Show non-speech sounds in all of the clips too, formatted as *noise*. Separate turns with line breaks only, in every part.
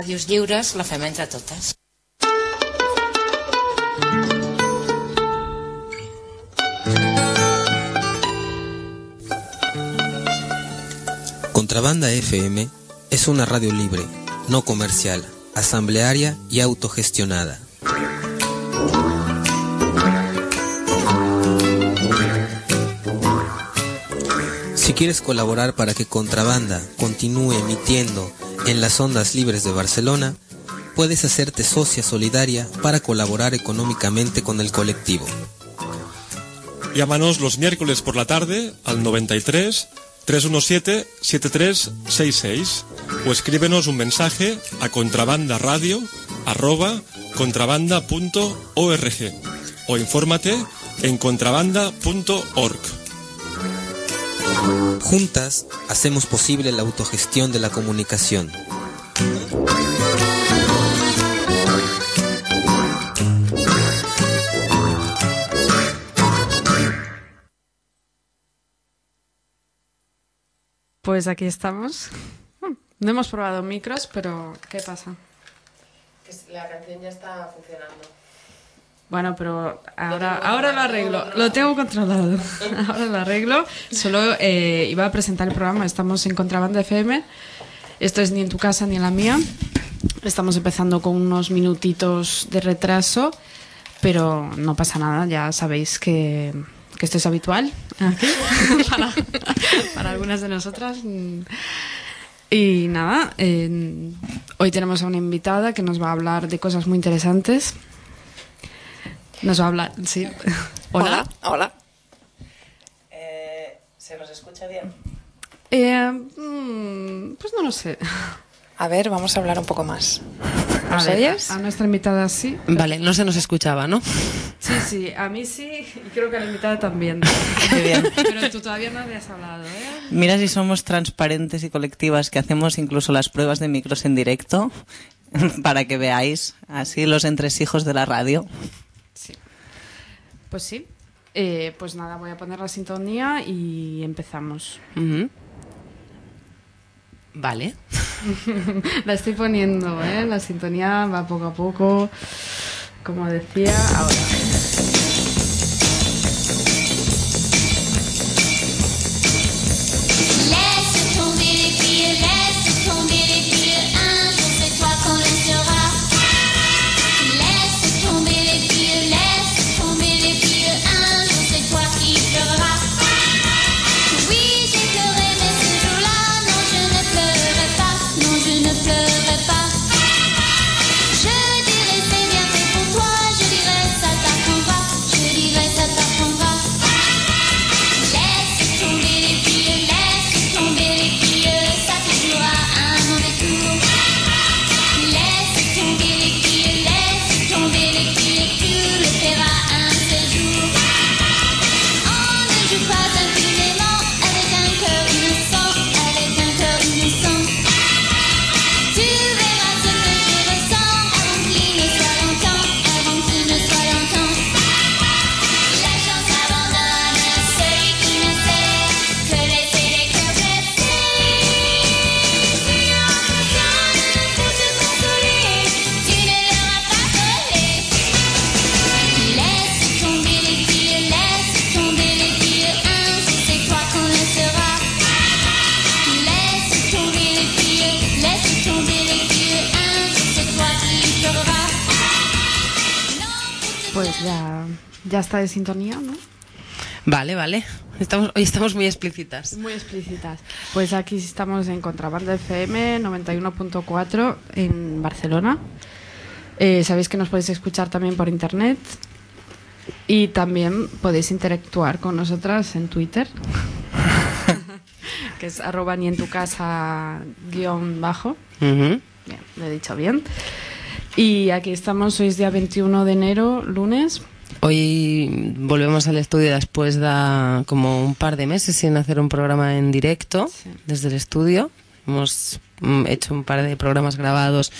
Ràdios lliures la fem entre totes.
Contrabanda FM es una radio libre, no comercial, asamblearia y autogestionada. Si quieres colaborar para que Contrabanda continúe emitiendo en las ondas libres de Barcelona, puedes hacerte socia solidaria para colaborar económicamente con el colectivo.
Llámanos los miércoles por la tarde al 93 317 7366 o escríbenos un mensaje a contrabandaradio arroba contrabanda.org o infórmate en contrabanda.org.
Juntas hacemos posible la autogestión de la comunicación.
Pues aquí estamos. No hemos probado micros, pero ¿qué pasa?
La canción ya está funcionando.
Bueno, pero ahora, ahora lo arreglo. Lo tengo controlado. *laughs* Ahora lo arreglo. Solo eh, iba a presentar el programa. Estamos en Contrabanda FM. Esto es ni en tu casa ni en la mía. Estamos empezando con unos minutitos de retraso, pero no pasa nada. Ya sabéis que, que esto es habitual aquí, *laughs* para, para *laughs* algunas de nosotras. Y nada, eh, hoy tenemos a una invitada que nos va a hablar de cosas muy interesantes. Nos va a hablar, sí. *laughs* Hola.
Hola. Eh, ¿Se nos escucha bien?
Eh, mm, pues no lo sé.
A ver, vamos a hablar un poco más.
A
¿Nos
ver,
oyes?
A nuestra invitada sí.
Vale, no se nos escuchaba, ¿no?
Sí, sí, a mí sí y creo que a la invitada también. *laughs*
Qué bien.
Pero tú todavía no habías hablado, ¿eh?
Mira si somos transparentes y colectivas, que hacemos incluso las pruebas de micros en directo, *laughs* para que veáis así los entresijos de la radio.
Pues sí. Eh, pues nada, voy a poner la sintonía y empezamos.
Vale. *laughs*
La estoy poniendo, ¿eh? La sintonía va poco a poco. Como decía, ahora. Ya está de sintonía, ¿no?
Vale, vale. Estamos, hoy estamos muy explícitas.
Muy explícitas. Pues aquí estamos en Contrabanda FM 91.4 en Barcelona. Eh, Sabéis que nos podéis escuchar también por internet y también podéis interactuar con nosotras en Twitter, *laughs* que es arroba ni en tu casa guion bajo.
Ujú.
Bien, lo he dicho bien. Y aquí estamos, hoy es día 21 de enero, lunes.
Hoy volvemos al estudio después de como un par de meses sin hacer un programa en directo
Sí.
desde el estudio. Hemos mm, hecho un par de programas grabados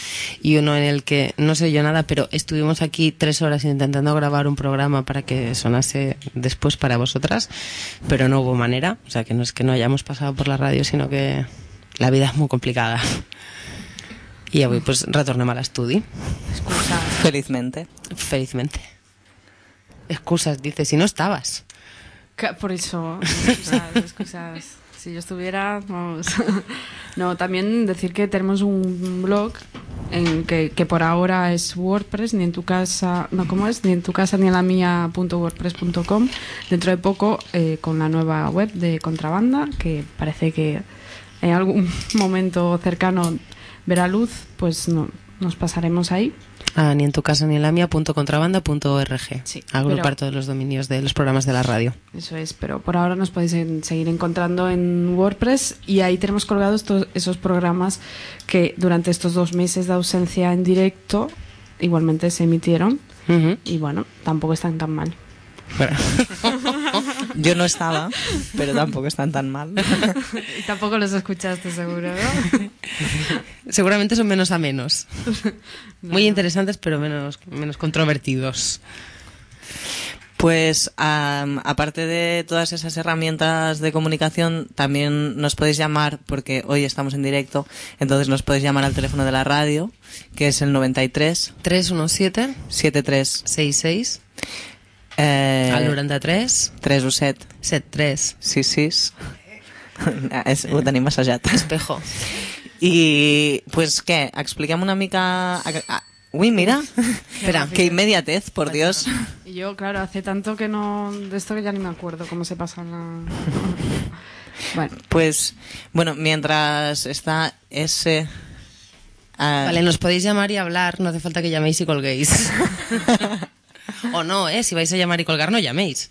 y uno en el que no sé yo nada, pero estuvimos aquí tres horas intentando grabar un programa para que sonase después para vosotras, pero no hubo manera. O sea, que no es que no hayamos pasado por la radio, sino que la vida es muy complicada. I avui pues, retornem a l'estudi.
Felizmente.
Felizmente. Excusas, dice, si no estabas.
Por eso, *laughs* excusas, excusas. Si yo estuviera, vamos. *laughs* No, también decir que tenemos un blog en que, que por ahora es WordPress, ni en tu casa, no, ¿cómo es? Ni en tu casa ni en la mía punto wordpress.com. Dentro de poco, eh, con la nueva web de Contrabanda, que parece que en algún *laughs* momento cercano verá luz, pues no, nos pasaremos ahí.
Ah, ni en tu casa ni en la mía punto contrabanda.org.
Sí,
Agrupar
pero-
todos los dominios de los programas de la radio.
Eso es, pero por ahora nos podéis en- seguir encontrando en WordPress y ahí tenemos colgados todos esos programas que durante estos dos meses de ausencia en directo igualmente se emitieron y bueno, tampoco están tan mal.
Bueno. *laughs* *laughs*
Yo no estaba, pero tampoco están tan mal.
Y *laughs* tampoco los escuchaste seguro, ¿no? *laughs*
Seguramente son menos a menos. *laughs* Muy interesantes, pero menos, menos controvertidos.
Pues aparte de todas esas herramientas de comunicación, también nos podéis llamar, porque hoy estamos en directo, entonces nos podéis llamar al teléfono de la radio, que es el 93
317
73
66
eh,
al 93
317
73
66 és, ho tenim assajat.
Espejo.
I, pues, què? Expliquem una mica... Ah, Uy, mira.
Espera.
Qué inmediatez, por Dios.
Y yo, claro, hace tanto que no... De esto que ya ni me acuerdo cómo se pasa la... Bueno,
Pues, bueno, mientras está ese... ah,
Vale, nos podéis llamar y hablar, no hace falta que llaméis y colguéis. *laughs* *laughs* o no, ¿eh? Si vais a llamar y colgar, no llaméis.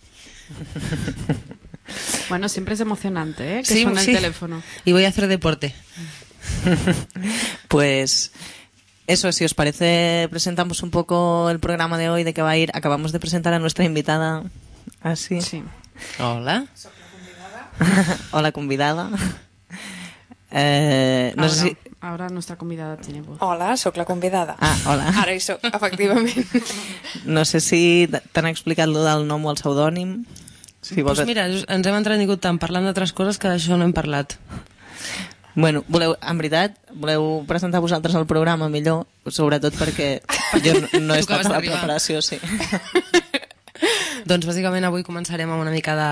bueno, siempre es emocionante, ¿eh? Que
Sí,
suena
sí.
el teléfono.
Y voy a hacer deporte. *laughs*
Pues eso, si os parece, presentamos un poco el programa de hoy, de qué va a ir. Acabamos de presentar a nuestra invitada. Así.
Sí.
Hola. *laughs*
Hola, convidada. Eh, no sé si...
ahora nuestra convidada tiene voz.
Hola, sóc la convidada.
Ah, hola.
Ara hi soc, efectivament. *laughs*
No sé si t'han explicat lo del nom o el pseudònim. Si vols...
Pues mira, ens hem entretingut tant parlant d'altres coses que d'això no hem parlat.
Bueno, voleu, en veritat, voleu presentar vosaltres el programa millor, sobretot perquè *laughs* jo no, no he estat a la preparació, sí. *laughs*
Doncs bàsicament avui començarem amb una mica de,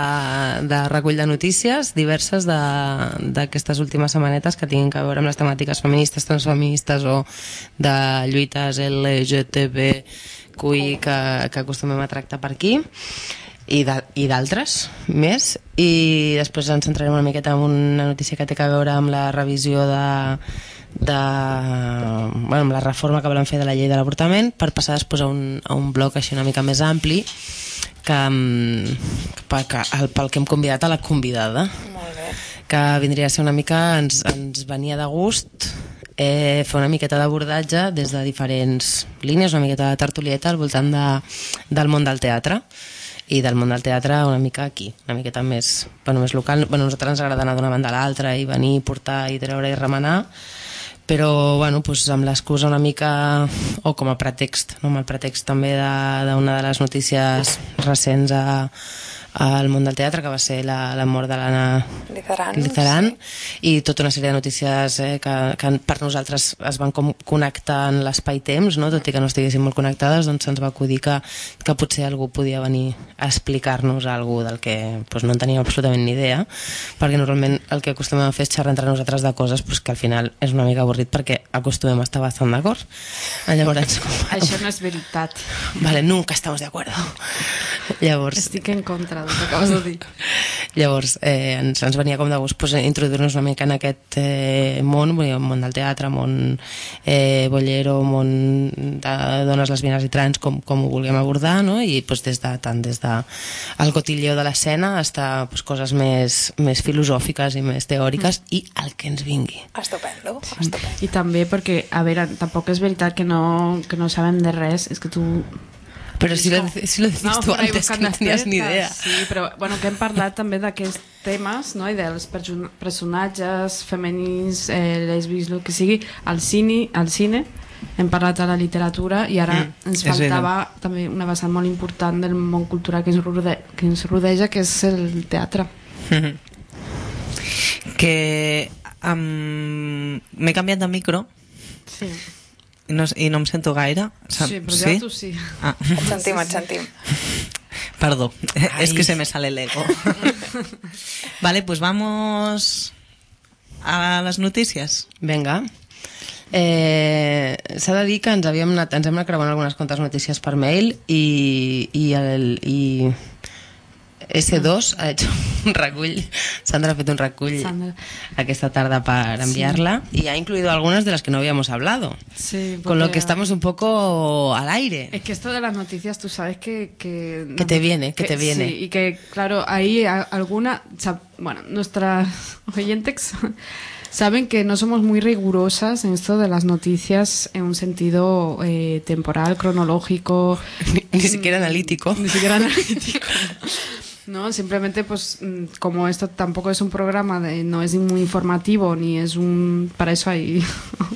de recull de notícies diverses d'aquestes últimes setmanetes que tinguin que veure amb les temàtiques feministes, transfeministes o de lluites LGTBQI que, que acostumem a tractar per aquí i d'altres més. I després ens centrarem una miqueta en una notícia que té a veure amb la revisió de, de bueno, amb la reforma que volen fer de la llei de l'avortament per passar després a un, a un bloc així una mica més ampli que, mm, pel, que, el, pel que hem convidat a la convidada
Molt bé.
que vindria a ser una mica ens, ens venia de gust eh, fer una miqueta d'abordatge des de diferents línies, una miqueta de tertulieta al voltant de, del món del teatre i del món del teatre una mica aquí, una miqueta més, bueno, més local. Bueno, a nosaltres ens agrada anar d'una banda a l'altra i venir, portar i treure i remenar, però bueno, doncs amb l'excusa una mica o com a pretext, no? amb el pretext també d'una de, de les notícies recents a, al món del teatre que va ser la, la mort de l'Anna
Lizaran.
Lizaran i tota una sèrie de notícies eh, que, que per nosaltres es van com connectar en l'espai-temps, no? tot i que no estiguessin molt connectades, doncs se'ns va acudir que, que potser algú podia venir a explicar-nos alguna del que doncs, no en teníem absolutament ni idea, perquè normalment el que acostumem a fer és xerrar entre nosaltres de coses doncs, que al final és una mica avorrit perquè acostumem a estar bastant d'acord. Llavors, *laughs*
Això no és veritat.
vale, nunca estamos de acuerdo. Llavors,
Estic en contra que acabes de dir. *laughs*
Llavors, eh, ens, ens venia com de gust pues, introduir-nos una mica en aquest eh, món, vull dir, món del teatre, món eh, bollero, món de dones lesbianes i trans, com, com ho vulguem abordar, no? i pues, des de, tant des de el cotilleo de l'escena fins a pues, coses més, més filosòfiques i més teòriques i el que ens vingui.
Estupendo, estupendo.
I també perquè, a veure, tampoc és veritat que no, que no sabem de res, és que tu...
Però si lo, si lo tú
por ahí
antes, que no tenías ni idea.
Sí, però bueno, que hem parlat també d'aquests temes no? i dels perso- personatges femenins, eh, lesbis, el que sigui, al cine, al cine hem parlat a la literatura i ara
Mm,
ens faltava també una vessant molt important del món cultural que ens, rode que ens rodeja, que és el teatre.
que um, m'he canviat de micro
Sí,
no, I no em sento gaire.
Sí però ja tu sí.
Ah,
Et sentim, et sentim. *laughs*
perdó, es que se me sale el ego. *laughs* vale, pues vamos a las noticias.
Vinga. Eh, S'ha de dir que ens havíem anat, ens hem anat creuant algunes quantes notícies per mail i, i, el, i S2 *laughs* ha hecho un recull, Sandra ha fet un recull
Sandra.
aquesta tarda para enviarla y ha incluido algunas de las que no habíamos hablado.
Sí,
Con lo que estamos un poco al aire.
Es que esto de las noticias, tú sabes que... Que,
Que te viene, que te viene.
Sí, y que, claro, ahí alguna... Bueno, nuestras *laughs* oyentes saben que no somos muy rigurosas en esto de las noticias en un sentido eh, temporal, cronológico.
Ni, *laughs* ni siquiera analítico.
Ni siquiera analítico. No, simplemente pues mm, como esto tampoco es un programa, de, no es muy informativo, ni es un... Para eso hay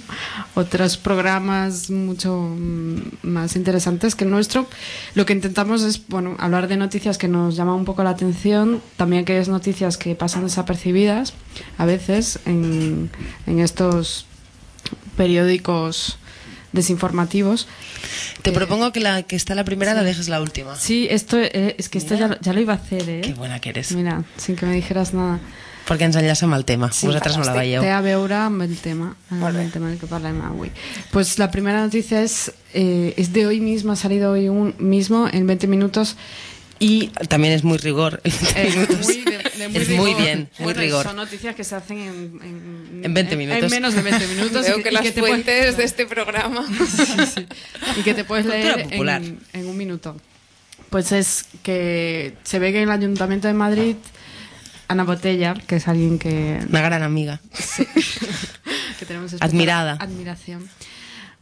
*laughs* otros programas mucho mm, más interesantes que el nuestro. Lo que intentamos es, bueno, hablar de noticias que nos llaman un poco la atención, también aquellas noticias que pasan desapercibidas a veces en, en estos periódicos desinformativos.
Te
Eh,
propongo que la que está la primera la dejes la última.
Sí, esto eh, es que esto ya, ya lo iba a hacer, ¿eh?
Qué buena que eres.
Mira, sin que me dijeras nada.
Perquè ens enllaça amb el tema.
Sí,
Vosaltres no la veieu.
Té a veure amb el tema, amb el tema del que parlem avui. Pues la primera noticia es, eh, es de hoy mismo, ha salido hoy un mismo en 20 minutos y
También es muy rigor.
eh, muy de- de
es muy bien, muy
Bueno,
rigor.
Son noticias que se hacen en, en,
En 20 minutos.
En menos de 20 minutos. *laughs*
Veo
y
que
y
las
te puedes-
fuentes de este programa. *laughs*
y que te puedes leer en, en un minuto. Pues es que se ve que en el Ayuntamiento de Madrid, Ana Botella, que es alguien que
Una gran amiga.
Sí. *laughs* que tenemos
Admirada.
Admiración.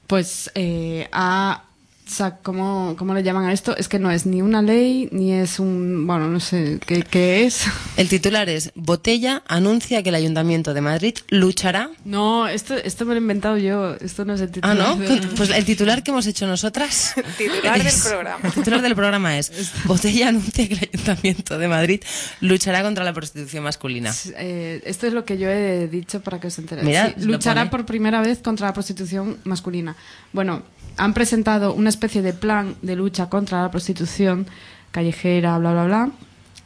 Pues eh, ha. O sea, ¿cómo, ¿Cómo le llaman a esto? Es que no es ni una ley, ni es un. Bueno, no sé qué, qué es.
El titular es Botella anuncia que el Ayuntamiento de Madrid luchará.
No, esto, esto me lo he inventado yo. Esto no es el
Ah,
titular.
¿no?
de-
Pues el titular que hemos hecho nosotras. *laughs*
Titular del programa.
El titular del programa es Botella anuncia que el Ayuntamiento de Madrid luchará contra la prostitución masculina.
Eh, esto es lo que yo he dicho para que os enteréis.
Mira,
Sí,
lo
luchará
pone.
por primera vez contra la prostitución masculina. Bueno, han presentado una especie de plan de lucha contra la prostitución callejera, bla, bla, bla,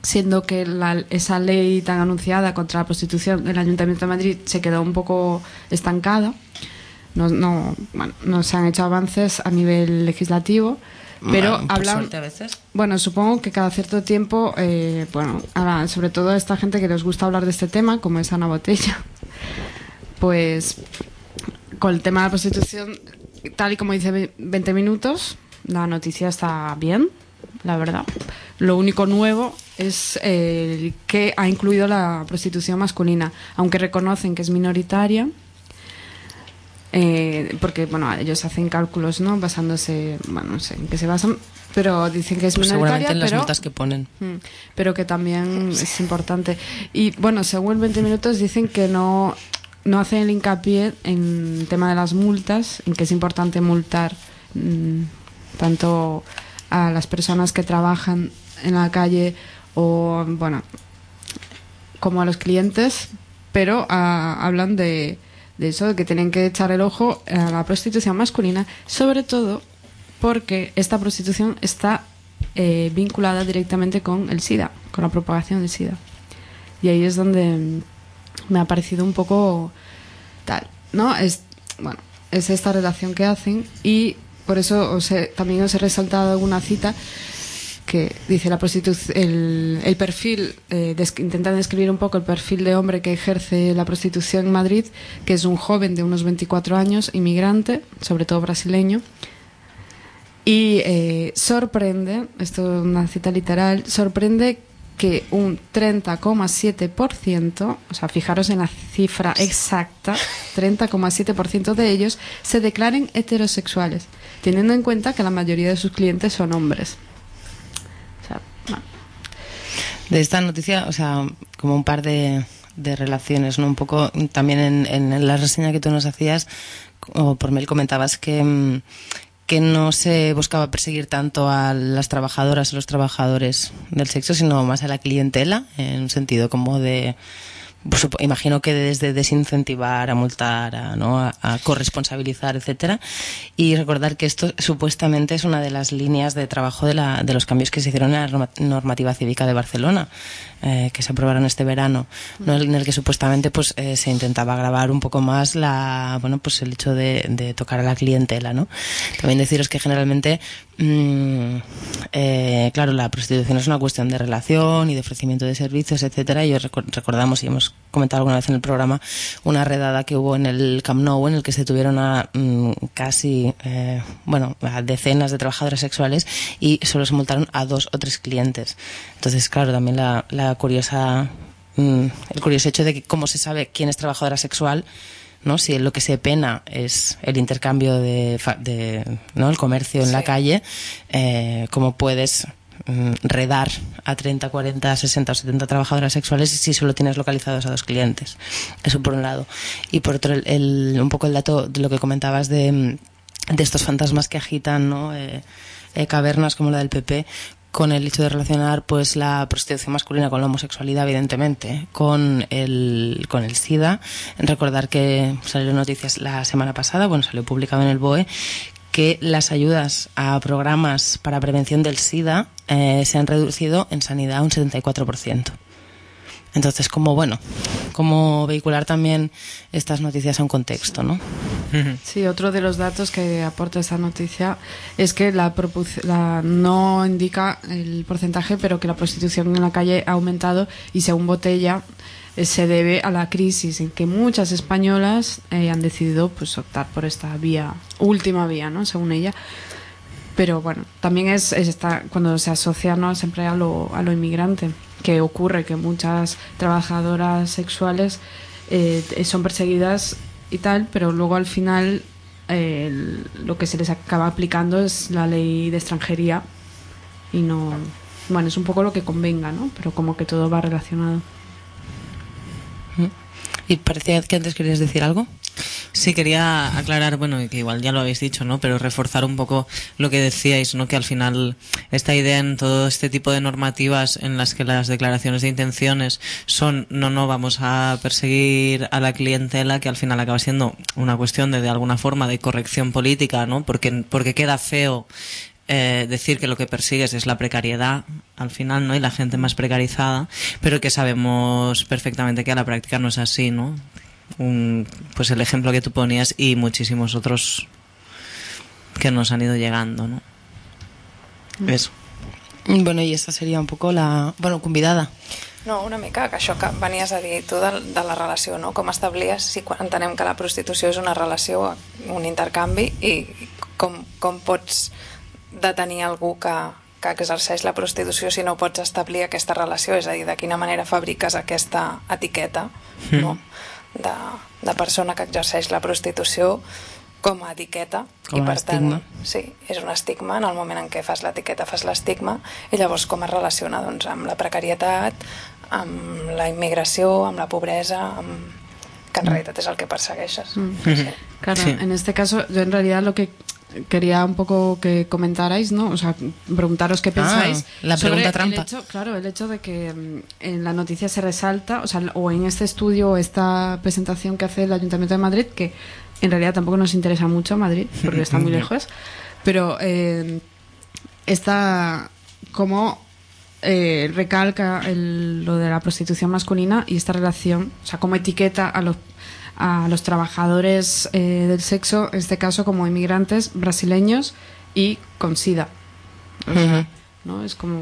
siendo que la- esa ley tan anunciada contra la prostitución del Ayuntamiento de Madrid se quedó un poco estancada. No, no, bueno, no se han hecho avances a nivel legislativo, pero
Bueno,
hablan...
a veces.
Bueno, supongo que cada cierto tiempo, eh, bueno, ahora, sobre todo a esta gente que les gusta hablar de este tema, como es Ana Botella, pues con el tema de la prostitución, tal y como dice ve- 20 minutos, la noticia está bien, la verdad. Lo único nuevo es eh, el que ha incluido la prostitución masculina, aunque reconocen que es minoritaria. eh, porque bueno ellos hacen cálculos no basándose bueno no sé en qué se basan pero dicen que es
Pues
minoritaria
seguramente en las
pero
notas que ponen.
Mm, pero que también es importante. Y bueno, según 20 minutos dicen que no, no hacen el hincapié en el tema de las multas, en que es importante multar mm, tanto a las personas que trabajan en la calle o, bueno, como a los clientes, pero ah, hablan de, eso, de que tienen que echar el ojo a la prostitución masculina, sobre todo porque esta prostitución está eh, vinculada directamente con el SIDA, con la propagación del SIDA. Y ahí es donde me ha parecido un poco tal, ¿no? Es, bueno, es esta relación que hacen y por eso también os he resaltado alguna cita que dice la prostitución, el, perfil, eh, intentan describir un poco el perfil de hombre que ejerce la prostitución en Madrid, que es un joven de unos 24 años, inmigrante, sobre todo brasileño, y eh, sorprende, esto es una cita literal, sorprende que un 30,7%, o sea, fijaros en la cifra exacta, 30,7% de ellos se declaren heterosexuales, teniendo en cuenta que la mayoría de sus clientes son hombres.
De esta noticia, o sea, como un par de, de relaciones, ¿no? Un poco también en, en la reseña que tú nos hacías, o por mail comentabas que, mm, que no se buscaba perseguir tanto a las trabajadoras o los trabajadores del sexo, sino más a la clientela, en un sentido como de supo- imagino que desde desincentivar, a multar, a, ¿no? a, corresponsabilizar, etcétera, y recordar que esto supuestamente es una de las líneas de trabajo de, la, de los cambios que se hicieron en la norma- normativa cívica de Barcelona, eh, que se aprobaron este verano, ¿no? en el que supuestamente pues eh, se intentaba grabar un poco más la, bueno, pues el hecho de, de tocar a la clientela, ¿no? También deciros que generalmente mm, eh, claro, la prostitución es una cuestión de relación y de ofrecimiento de servicios, etcétera. Y os reco- recordamos y hemos comentado alguna vez en el programa una redada que hubo en el Camp Nou en el que se tuvieron a mm, casi, eh, bueno, a decenas de trabajadoras sexuales y solo se multaron a dos o tres clientes. Entonces, claro, también la, la curiosa, mm, el curioso hecho de que cómo se sabe quién es trabajadora sexual. ¿no? Si lo que se pena es el intercambio de, de ¿no? el comercio en la calle, eh, cómo puedes mm, redar a 30, 40, 60 o 70 trabajadoras sexuales si solo tienes localizados a dos clientes. Eso por un lado. Y por otro, el, el- un poco el dato de lo que comentabas de, mm, de estos fantasmas que agitan, ¿no? Eh, eh, cavernas como la del PP con el hecho de relacionar pues la prostitución masculina con la homosexualidad evidentemente con el con el SIDA recordar que salieron noticias la semana pasada bueno salió publicado en el BOE que las ayudas a programas para prevención del SIDA eh, se han reducido en sanidad un 74%. Entonces, como bueno, como vehicular también estas noticias a un contexto, ¿no?
Sí, otro de los datos que aporta esta noticia es que la, propu- la- no indica el porcentaje, pero que la prostitución en la calle ha aumentado y según Botella eh, se debe a la crisis en que muchas españolas eh, han decidido pues optar por esta vía, última vía, ¿no? Según ella. Pero bueno, también es, es esta, cuando se asocia ¿no? siempre a lo, a lo inmigrante, que ocurre que muchas trabajadoras sexuales eh, son perseguidas y tal, pero luego al final eh, lo que se les acaba aplicando es la ley de extranjería y no... Bueno, es un poco lo que convenga, ¿no? Pero como que todo va relacionado.
Y parecía que antes querías decir algo.
Sí, quería aclarar, bueno, que igual ya lo habéis dicho, ¿no? Pero reforzar un poco lo que decíais, ¿no? Que al final esta idea en todo este tipo de normativas en las que las declaraciones de intenciones son, no, no, vamos a perseguir a la clientela, que al final acaba siendo una cuestión de, de alguna forma, de corrección política, ¿no? Porque, porque queda feo eh, decir que lo que persigues es la precariedad al final, ¿no? Y la gente más precarizada, pero que sabemos perfectamente que a la práctica no es así, ¿no? Un- pues el ejemplo que tú ponías y muchísimos otros que nos han ido llegando, ¿no? Eso.
Bueno, y esta sería un poco la... Bueno, convidada.
No, una mica que això que venies a dir tu de, de la relació, no? Com establies si quan entenem que la prostitució és una relació, un intercanvi i com, com pots detenir algú que, que exerceix la prostitució si no pots establir aquesta relació, és a dir, de quina manera fabriques aquesta etiqueta no? De, de persona que exerceix la prostitució com a etiqueta.
Com
i per
estigma.
tant sí, és un estigma. En el moment en què fas l'etiqueta fas l'estigma. I llavors com es relaciona? Doncs, amb la precarietat amb la immigració, amb la pobresa amb... que en realitat és el que persegueixes. Sí.
Claro,
Sí.
en este caso, yo en realidad lo que quería un poco que comentarais, ¿no? O sea, preguntaros qué pensáis.
Ah, la
sobre
pregunta
el
trampa.
hecho- claro, el hecho de que mm, en la noticia se resalta, o sea, o en este estudio o esta presentación que hace el Ayuntamiento de Madrid, que en realidad tampoco nos interesa mucho Madrid, porque está muy *laughs* lejos, pero eh, está como eh, recalca el- lo de la prostitución masculina y esta relación, o sea, como etiqueta a los a los trabajadores eh, del sexo, en este caso como inmigrantes brasileños y con SIDA. O sea, ¿no? Es como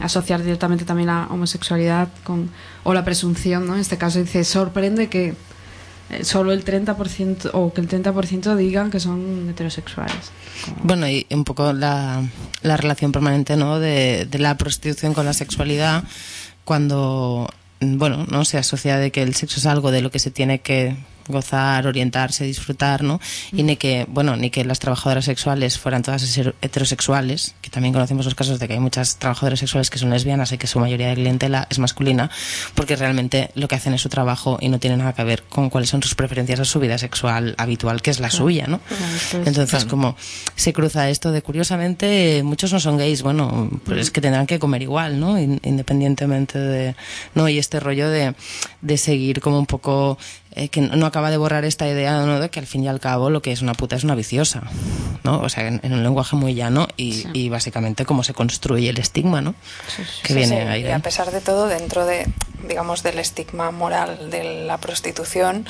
asociar directamente también la homosexualidad con o la presunción, ¿no? En este caso dice, sorprende que eh, solo el 30% o que el 30% digan que son heterosexuales. Como-
Bueno, y un poco la, la relación permanente, ¿no? De, de la prostitución con la sexualidad cuando, bueno, no se asocia de que el sexo es algo de lo que se tiene que gozar, orientarse, disfrutar, ¿no? Y ni que, bueno, ni que las trabajadoras sexuales fueran todas heter- heterosexuales, que también conocemos los casos de que hay muchas trabajadoras sexuales que son lesbianas y que su mayoría de clientela es masculina, porque realmente lo que hacen es su trabajo y no tiene nada que ver con cuáles son sus preferencias o su vida sexual habitual, que es la suya, ¿no? Entonces, como se cruza esto de curiosamente, muchos no son gays, bueno, pues es que tendrán que comer igual, ¿no? In- Independientemente de. ¿No? Y este rollo de, de seguir como un poco. Eh, que no acaba de borrar esta idea, ¿no? De que al fin y al cabo lo que es una puta es una viciosa, ¿no? O sea, en, en un lenguaje muy llano y, y básicamente cómo se construye el estigma, ¿no? Que
Sí,
viene.
Y a
ahí.
pesar de todo, dentro de, digamos, del estigma moral de la prostitución,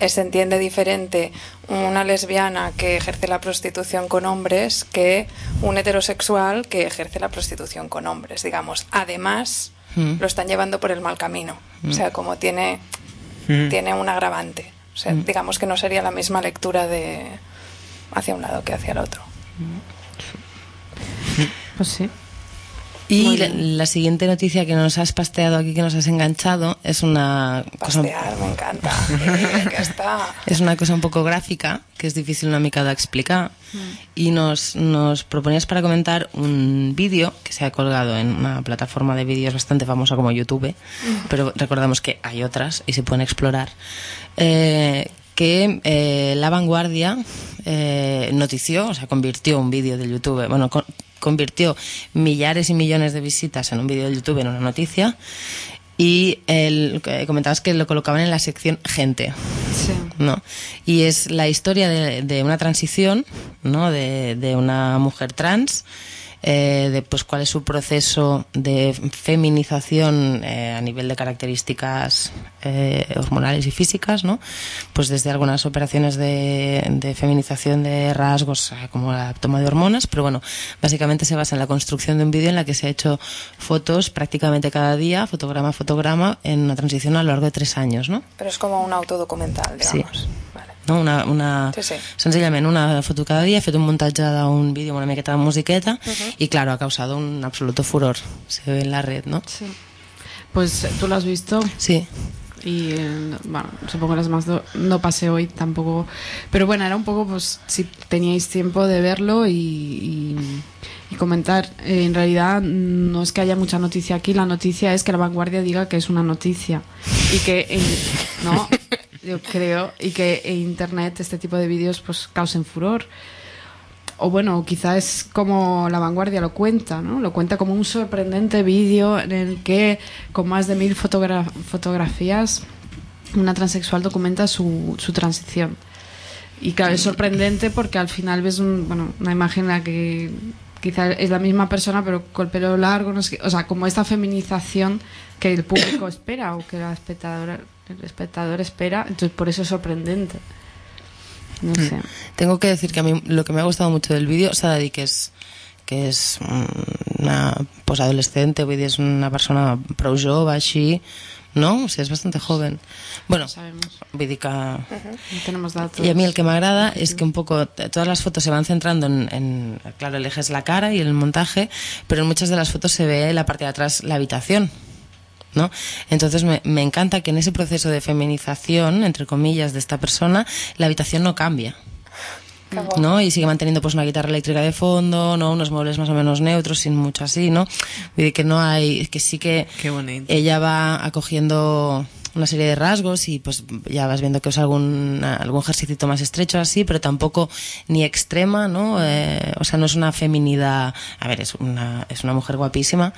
eh, se entiende diferente una lesbiana que ejerce la prostitución con hombres que un heterosexual que ejerce la prostitución con hombres, digamos. Además,
Mm.
lo están llevando por el mal camino. O sea, como tiene,
Mm.
tiene un agravante. O sea, digamos que no sería la misma lectura de hacia un lado que hacia el otro.
Pues sí.
Y la, la siguiente noticia que nos has pasteado aquí, que nos has enganchado, es una cosa
Pastear, me encanta. *laughs* Que está...
Es una cosa un poco gráfica, que es difícil una mica d'explicar, y nos, nos proponías para comentar un vídeo que se ha colgado en una plataforma de vídeos bastante famosa como YouTube, pero recordamos que hay otras y se pueden explorar, eh, que eh, La Vanguardia eh, notició, o sea, convirtió un vídeo de YouTube, bueno, con- convirtió millares y millones de visitas en un vídeo de YouTube en una noticia, y el, eh, comentabas que lo colocaban en la sección gente.
Sí.
¿no? Y es la historia de, de una transición, ¿no? De, de una mujer trans, eh, de pues cuál es su proceso de feminización eh, a nivel de características eh, hormonales y físicas, ¿no? Pues desde algunas operaciones de, de feminización de rasgos, eh, como la toma de hormonas, pero bueno, básicamente se basa en la construcción de un vídeo en la que se ha hecho fotos prácticamente cada día, fotograma a fotograma, en una transición a lo largo de tres años, ¿no?
Pero es como un autodocumental,
Sí.
digamos. Vale.
No? una, una,
Sí, sí.
senzillament una foto cada dia, he fet un muntatge d'un vídeo amb una miqueta de musiqueta y claro, ha causado un absoluto furor, se ve en la red, ¿no?
Sí. Pues tú lo has visto
Sí,
y eh, bueno, supongo las más do- no pasé hoy tampoco, pero bueno, era un poco pues si teníais tiempo de verlo y, y- y comentar. Eh, en realidad no es que haya mucha noticia aquí, la noticia es que la vanguardia diga que es una noticia y que en- no, yo creo y que en internet este tipo de vídeos pues causen furor. O bueno, quizás es como la vanguardia lo cuenta, ¿no? Lo cuenta como un sorprendente vídeo en el que con más de mil fotogra- fotografías una transexual documenta su, su transición. Y claro, es sorprendente porque al final ves un, bueno, una imagen en la que quizá es la misma persona pero con el pelo largo, no sé o sea, como esta feminización que el público *coughs* espera o que la espectadora, el espectador espera, entonces por eso es sorprendente. No sé.
tengo que decir que a mí lo que me ha gustado mucho del vídeo, s'ha de dir que és que mm, una posadolescente, vull dir, és una persona prou jove, així, no? O sigui, és bastante joven. Bueno, que...
No tenemos datos.
Y a mí el que me agrada es que un poco todas las fotos se van centrando en, en- claro, el eje es la cara y el montaje, pero en muchas de las fotos se ve la parte de atrás la habitación. ¿No? Entonces me, me encanta que en ese proceso de feminización, entre comillas, de esta persona, la habitación no cambia. ¿no? Y sigue manteniendo pues una guitarra eléctrica de fondo, ¿no? Unos muebles más o menos neutros, sin mucho así, ¿no? Dir que no hay, que sí que ella va acogiendo una serie de rasgos y pues ya vas viendo que usa algún, algún ejercicio más estrecho así, pero tampoco ni extrema, ¿no? Eh, o sea, no es una feminidad, a ver, es una, es una mujer guapísima,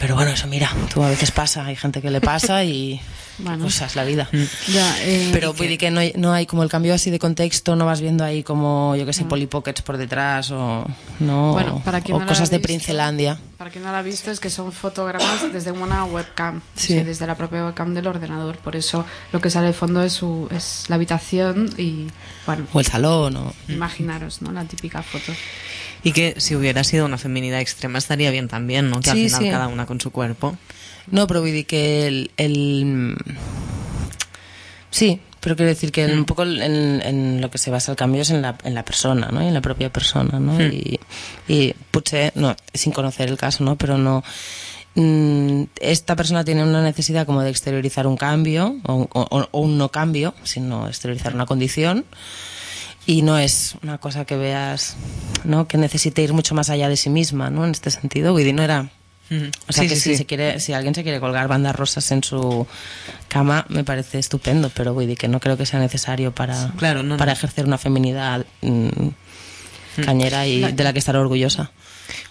pero bueno, eso mira, tú a veces pasa, hay gente que le pasa y *laughs*
Bueno.
cosas, la vida.
Ya, eh,
Pero puede que no hay, no hay como el cambio así de contexto, no vas viendo ahí como, yo que sé, Polly Pockets por detrás o, no,
Bueno, para
o
no
cosas de
visto,
Princelandia.
Para quien no lo ha visto, es que son fotogramas desde una webcam,
Sí.
o sea, desde la propia webcam del ordenador. Por eso lo que sale de fondo es, su, es la habitación y, bueno,
O el salón o...
imaginaros, ¿no? La típica foto.
Y que si hubiera sido una feminidad extrema estaría bien también, ¿no? Que
Sí,
al final
sí.
cada una con su cuerpo.
No, pero vull dir que el, el... Sí, pero quiero decir que un poco en, en lo que se basa el cambio es en la, en la persona, ¿no? Y en la propia persona, ¿no? Y, y potser, no, sin conocer el caso, ¿no? Pero no... mm, esta persona tiene una necesidad como de exteriorizar un cambio o, o- o un no cambio, sino exteriorizar una condición. Y no es una cosa que veas, ¿no? Que necesite ir mucho más allá de sí misma, ¿no? En este sentido, Woody no era o sea
Sí,
que
sí,
si,
sí.
se quiere, si alguien se quiere colgar bandas rosas en su cama, me parece estupendo, pero decir que no creo que sea necesario para,
Claro, no,
para
no.
ejercer una feminidad mm, cañera y de la que estar orgullosa.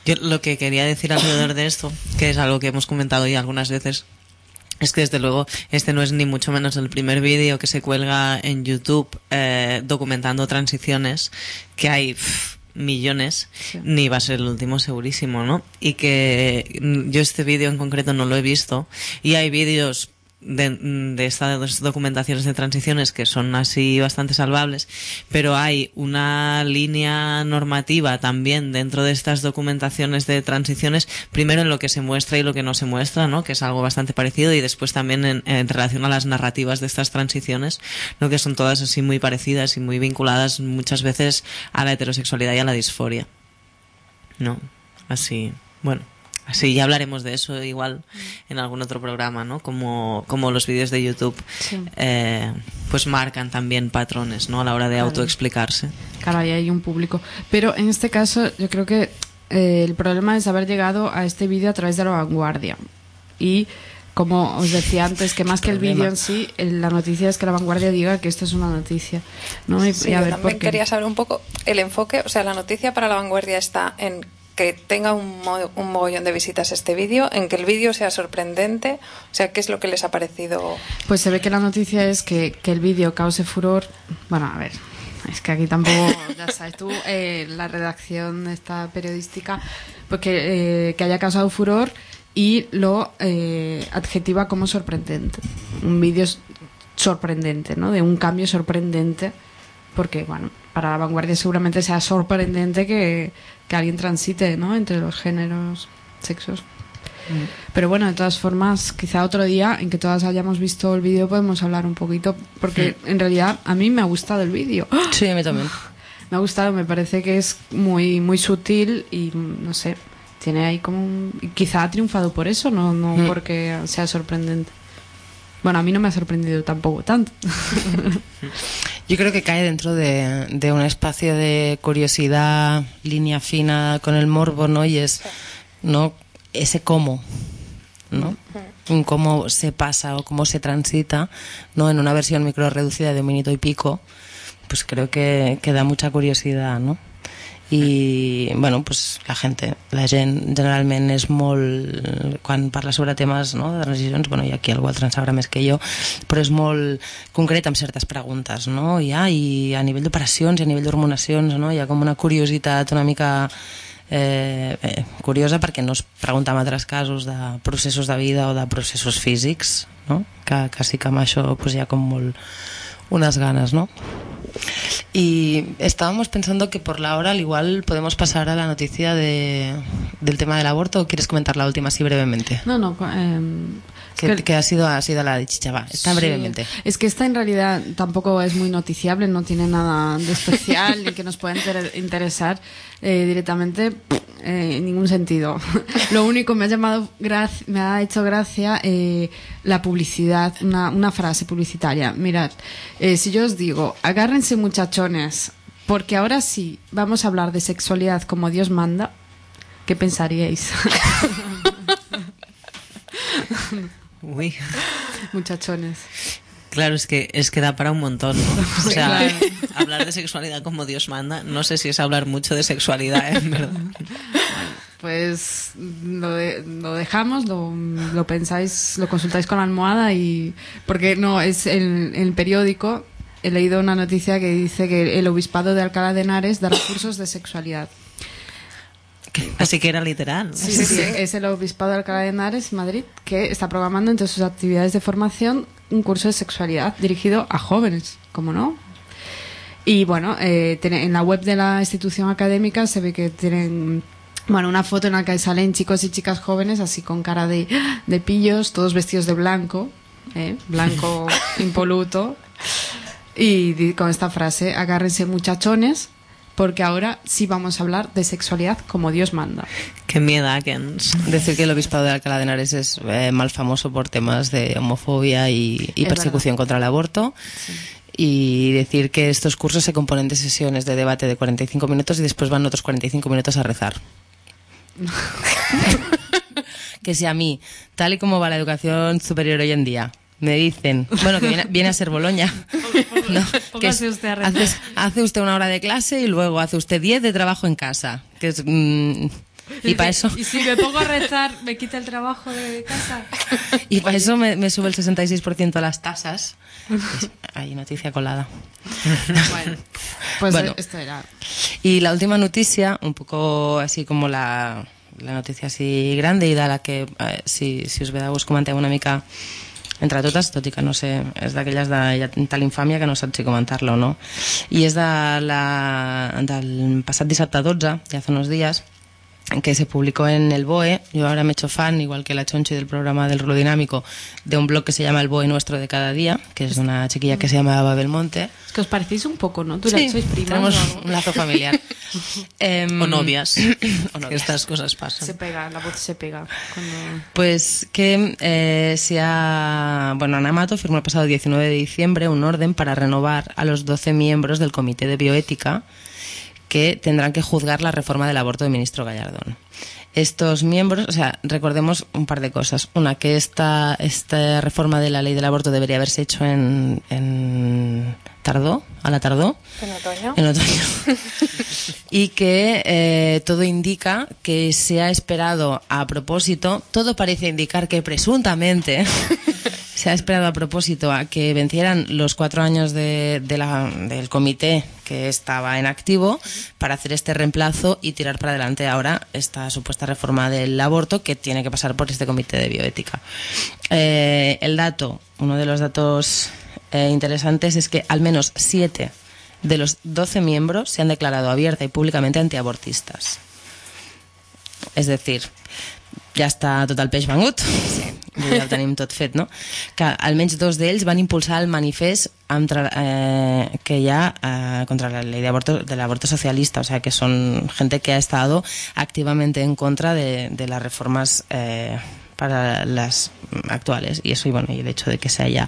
Yo lo que quería decir alrededor de esto, que es algo que hemos comentado ya algunas veces, es que desde luego este no es ni mucho menos el primer vídeo que se cuelga en YouTube eh, documentando transiciones, que hay pff, millones, ni va a ser el último segurísimo, ¿no? Y que mm, yo este vídeo en concreto no lo he visto y hay vídeos de, estas documentaciones de transiciones que son así bastante salvables, pero hay una línea normativa también dentro de estas documentaciones de transiciones, primero en lo que se muestra y lo que no se muestra, ¿no? que es algo bastante parecido, y después también en, en relación a las narrativas de estas transiciones, ¿no? que son todas así muy parecidas y muy vinculadas muchas veces a la heterosexualidad y a la disforia. ¿no? Así, bueno, así ya hablaremos de eso igual en algún otro programa, ¿no? Como, como los vídeos de YouTube,
Sí.
eh, pues marcan también patrones, ¿no? A la hora de
Claro.
autoexplicarse.
Claro, ahí hay un público. Pero en este caso, yo creo que eh, el problema es haber llegado a este vídeo a través de la vanguardia. Y como os decía antes, que más que el vídeo en sí, el- la noticia es que la vanguardia diga que esto es una noticia. ¿no? Y,
Sí,
y a
yo
ver
también
por qué.
quería saber un poco el enfoque, o sea, la noticia para la vanguardia está en que tenga un, mo- un mogollón de visitas este vídeo, en que el vídeo sea sorprendente, o sea, ¿qué es lo que les ha parecido?
Pues se ve que la noticia es que, que el vídeo cause furor. Bueno, a ver, es que aquí tampoco, *laughs* ya sabes tú, eh, la redacción esta periodística, pues que, eh, que haya causado furor y lo eh, adjetiva como sorprendente. Un vídeo sorprendente, ¿no? De un cambio sorprendente, porque, bueno, para la vanguardia seguramente sea sorprendente que, que alguien transite, ¿no? Entre los géneros, sexos. Pero bueno, de todas formas, quizá otro día en que todas hayamos visto el vídeo podemos hablar un poquito, porque en realidad a mí me ha gustado el vídeo. *gasps*
Sí, a mí también. *laughs*
Me ha gustado, me parece que es muy muy sutil y mm, no sé, tiene ahí como un... Quizá ha triunfado por eso, no, no
Mm.
porque sea sorprendente. Bueno, a mí no me ha sorprendido tampoco tanto. *laughs*
Yo creo que cae dentro de, de un espacio de curiosidad, línea fina con el morbo, ¿no? Y es, ¿no? Ese cómo, ¿no? Un cómo se pasa o cómo se transita, ¿no? En una versión micro reducida de un minuto y pico, pues creo que, que da mucha curiosidad, ¿no? I bueno, pues, la gent la gent generalment és molt quan parla sobre temes no, de transicions bueno, i aquí algú altre en sabrà més que jo però és molt concret amb certes preguntes no? I, ah, i a nivell d'operacions i a nivell d'hormonacions no? hi ha com una curiositat una mica eh, eh, curiosa perquè no es pregunta en altres casos de processos de vida o de processos físics no? que, que sí que amb això pues, hi ha com molt unas ganas, ¿no? Y estábamos pensando que por la hora al igual podemos pasar a la noticia de, del tema del aborto o quieres comentar la última así brevemente.
No, no. eh, es
Que, ha sido ha sido la de Chichaba. Está
Sí.
brevemente.
Es que esta en realidad tampoco es muy noticiable, no tiene nada de especial ni que nos pueda inter- interesar eh, directamente eh, en ningún sentido. *laughs* Lo único me ha llamado me ha hecho gracia eh, la publicidad, una, una frase publicitaria. Mirad, eh, si yo os digo, agárrense muchachones, porque ahora sí vamos a hablar de sexualidad como Dios manda, ¿qué pensaríais? *laughs*
Uy.
muchachones.
Claro, es que, es que da para un montón, ¿no? O sea,
Claro.
hablar de sexualidad como Dios manda, no sé si es hablar mucho de sexualidad, en verdad.
Pues lo, de- lo dejamos, lo, lo pensáis, lo consultáis con la almohada y... Porque no, es el, el periódico, he leído una noticia que dice que el obispado de Alcalá de Henares dará cursos de sexualidad.
Así que era literal.
Sí, sí, sí, es el obispado de Alcalá de Henares, Madrid, que está programando entre sus actividades de formación un curso de sexualidad dirigido a jóvenes, ¿cómo no? Y bueno, eh, en la web de la institución académica se ve que tienen bueno, una foto en la que salen chicos y chicas jóvenes así con cara de, de pillos, todos vestidos de blanco, ¿eh? blanco *laughs* impoluto, y con esta frase, agárrense muchachones, porque ahora sí vamos a hablar de sexualidad como Dios manda.
Qué miedo, Akens.
Decir que el obispado de Alcalá de Henares es eh, mal famoso por temas de homofobia y, y persecución contra el aborto. Y decir que estos cursos se componen de sesiones de debate de 45 minutos y después van otros 45 minutos a rezar. *laughs* *laughs* que si a mí, tal y como va la educación superior hoy en día, me dicen, bueno, que viene, viene a ser Boloña. No, que es-
Póngase usted a
hace, hace usted una hora de clase y luego hace usted 10 de trabajo en casa. Que es, mm, y para eso,
Y si me pongo a rezar, me quita el trabajo de casa. *laughs*
y para eso me, me sube el 66% a las tasas. *laughs* Hay noticia colada.
Bueno, pues
Bueno.
esto era.
Y la última noticia, un poco así como la, la noticia así grande i de la que, eh, si, si us ve de gust, una mica entre totes, tot i que no sé, és d'aquelles de tal infàmia que no saps si comentar-la o no. I és de la, del passat dissabte 12, ja fa uns dies, que se publicó en el BOE. Yo ahora me he hecho fan, igual que la Chonchi del programa del Rulo Dinámico, de un blog que se llama El BOE Nuestro de Cada Día, que es de una chiquilla que se llama Babel Monte.
Es que os parecéis un poco, ¿no? Tú
Sí,
sois primas.
tenemos
o algo?
un lazo familiar. *laughs* Em,
O novias. *clears throat*
o novias.
Que Estas cosas
Se
pasan.
pega, la voz se pega. Cuando...
Pues que eh, se ha. Bueno, Anamato firmó el pasado 19 de diciembre un orden para renovar a los 12 miembros del Comité de Bioética que tendrán que juzgar la reforma del aborto del ministro Gallardón. Estos miembros, o sea, recordemos un par de cosas. Una, que esta, esta reforma de la ley del aborto debería haberse hecho en. en ¿Tardó? ¿A la tardó?
En otoño.
En otoño. *laughs* y que eh, todo indica que se ha esperado a propósito, todo parece indicar que presuntamente *laughs* se ha esperado a propósito a que vencieran los cuatro años de, de la- del comité que estaba en activo para hacer este reemplazo y tirar para adelante ahora esta supuesta reforma del aborto que tiene que pasar por este comité de bioética. Eh, el dato, uno de los datos eh, interesantes es que al menos siete de los 12 miembros se han declarado abierta y públicamente antiabortistas. És decir, ja està tot el peix Vull *laughs* dir, ja ho tenim tot fet, no? Que almenys dos d'ells van impulsar el manifest contra, eh, que hi ha eh, contra la ley de aborto, del aborto socialista, o sea, que son gente que ha estado activamente en contra de, de las reformas eh, para las actuales y eso y bueno y el hecho de que se haya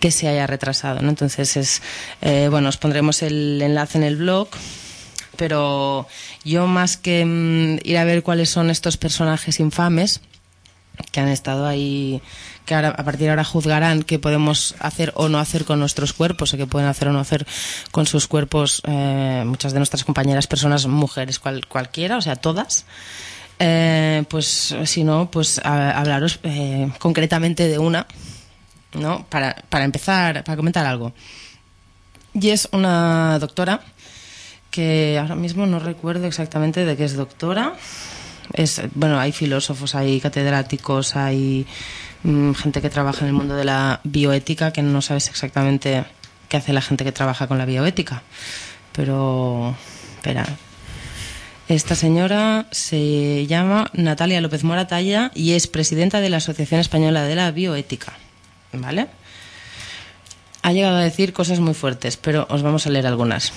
que se haya retrasado ¿no? entonces es eh, bueno os pondremos el enlace en el blog pero yo más que mm, ir a ver cuáles son estos personajes infames que han estado ahí, que ahora, a partir de ahora juzgarán qué podemos hacer o no hacer con nuestros cuerpos, o qué pueden hacer o no hacer con sus cuerpos eh, muchas de nuestras compañeras, personas, mujeres, cual- cualquiera, o sea, todas. Eh, pues si no, pues hablaros eh, concretamente de una, ¿no? Para, para empezar, para comentar algo. Y es una doctora que ahora mismo no recuerdo exactamente de qué es doctora. Es, bueno, hay filósofos, hay catedráticos, hay mm, gente que trabaja en el mundo de la bioética que no sabes exactamente qué hace la gente que trabaja con la bioética. Pero, espera. Esta señora se llama Natalia López Moratalla y es presidenta de la Asociación Española de la Bioética. ¿Vale? ha llegado a decir cosas muy fuertes, pero os vamos a leer algunas.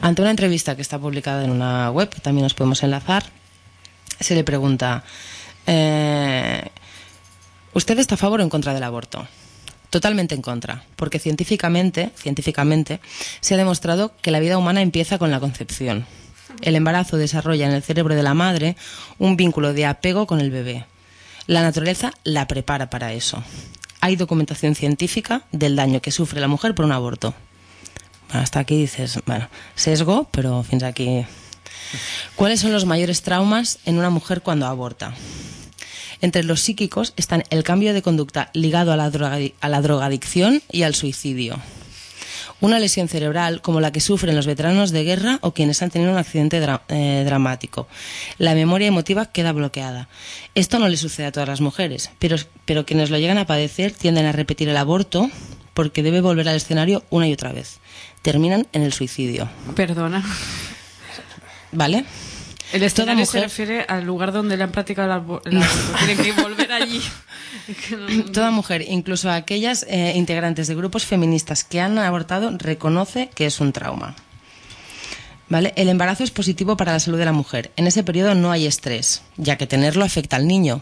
Ante una entrevista que está publicada en una web, también os podemos enlazar, se le pregunta, eh, ¿usted está a favor o en contra del aborto? Totalmente en contra, porque científicamente, científicamente se ha demostrado que la vida humana empieza con la concepción. El embarazo desarrolla en el cerebro de la madre un vínculo de apego con el bebé. La naturaleza la prepara para eso. Hay documentación científica del daño que sufre la mujer por un aborto. Hasta aquí dices, bueno, sesgo, pero fins aquí. ¿Cuáles son los mayores traumas en una mujer cuando aborta? Entre los psíquicos están el cambio de conducta ligado a la, drogadi- a la drogadicción y al suicidio. Una lesión cerebral como la que sufren los veteranos de guerra o quienes han tenido un accidente dra- eh, dramático. La memoria emotiva queda bloqueada. Esto no le sucede a todas las mujeres, pero, pero quienes lo llegan a padecer tienden a repetir el aborto porque debe volver al escenario una y otra vez. Terminan en el suicidio.
Perdona.
¿Vale?
El escenario
mujer-
se refiere al lugar donde le han practicado aborto. *laughs* Tienen que volver allí. *laughs*
Toda mujer, incluso aquellas eh, integrantes de grupos feministas que han abortado, reconoce que es un trauma. ¿Vale? El embarazo es positivo para la salud de la mujer. En ese periodo no hay estrés, ya que tenerlo afecta al niño.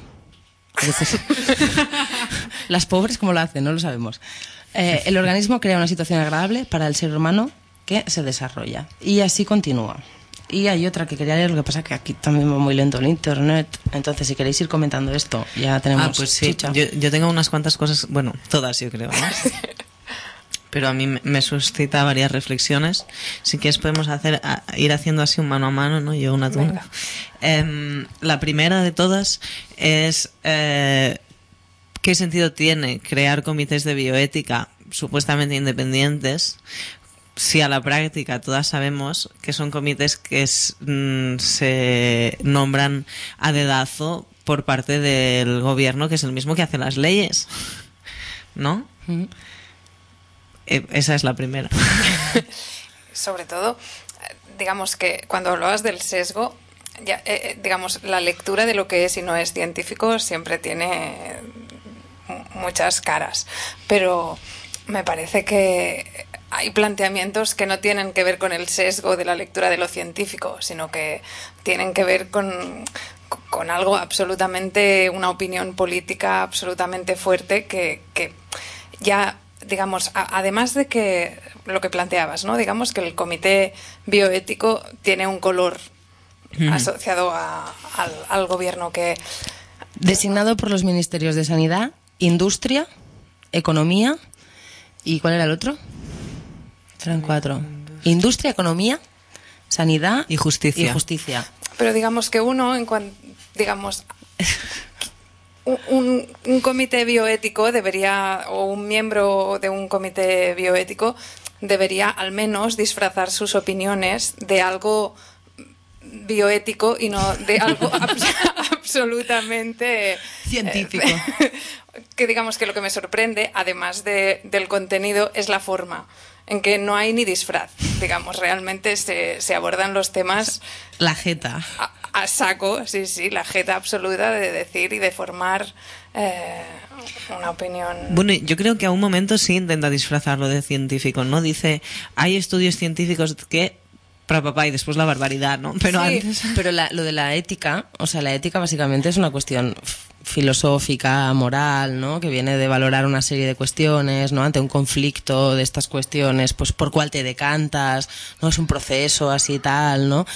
*laughs* Las pobres, ¿cómo lo hacen? No lo sabemos. Eh, el organismo crea una situación agradable para el ser humano que se desarrolla. Y así continúa. Y hay otra que quería leer, lo que pasa que aquí también va muy lento el internet. Entonces, si queréis ir comentando esto, ya tenemos
Ah, pues sí.
chicha.
Yo, yo tengo unas cuantas cosas, bueno, todas yo creo, ¿no? *laughs* Pero a mí me- suscita varias reflexiones. Si quieres podemos hacer, a- ir haciendo así un mano a mano, ¿no? Yo una tú. Em, la primera de todas es eh, qué sentido tiene crear comités de bioética supuestamente independientes si a la práctica todas sabemos que son comités que es- mm, se nombran a dedazo por parte del gobierno, que es el mismo que hace las leyes. ¿No?
Mm.
Eh, esa es la primera. *laughs*
sobre todo, digamos que cuando hablabas del sesgo, ya, eh, eh, digamos, la lectura de lo que es y no es científico siempre tiene mu- muchas caras, pero me parece que hay planteamientos que no tienen que ver con el sesgo de la lectura de lo científico, sino que tienen que ver con, con algo absolutamente, una opinión política absolutamente fuerte que, que ya, digamos, a- además de que lo que planteabas, ¿no? Digamos que el comité bioético tiene un color asociado a- al, al gobierno que
Designado por los ministerios de Sanidad, Industria, Economía y ¿cuál era el otro? Eran cuatro. Industria, Economía, Sanidad
Y Justicia.
Y justicia.
Pero digamos que uno, en cuan- digamos, un, comité bioético debería, o un miembro de un comité bioético debería al menos disfrazar sus opiniones de algo bioético y no de algo *laughs* abs- *laughs* absolutamente eh,
Científico. *laughs*
que digamos que lo que me sorprende, además de- del contenido, es la forma en que no hay ni disfraz. Digamos, realmente se, se abordan los temas
La jeta.
a, a saco, sí, sí, la jeta absoluta de decir y de formar eh, una opinión.
Bueno, yo creo que a un momento sí intenta disfrazarlo de científico, ¿no? Dice, hay estudios científicos que... Para papá y después la barbaridad, ¿no? Pero
Sí.
antes...
Pero la- lo de la ética, o sea, la ética básicamente es una cuestión filosófica, moral, ¿no? Que viene de valorar una serie de cuestiones, ¿no? Ante un conflicto de estas cuestiones, pues por cuál te decantas, ¿no? Es un proceso así tal, ¿no?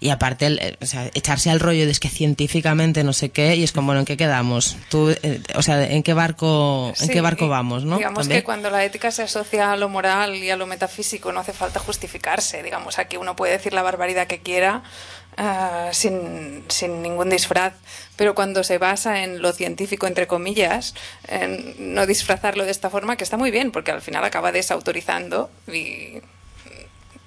Y aparte, el- eh, o sea, echarse al rollo de es que científicamente no sé qué, y es como, bueno, ¿en qué quedamos? Tú, eh, o sea, ¿en qué barco, en qué barco vamos, no?
Digamos
También.
que cuando la ética se asocia a lo moral y a lo metafísico no hace falta justificarse. Digamos, aquí uno puede decir la barbaridad que quiera ah, sin, sin ningún disfraz, pero cuando se basa en lo científico, entre comillas, en no disfrazarlo de esta forma, que está muy bien, porque al final acaba desautorizando y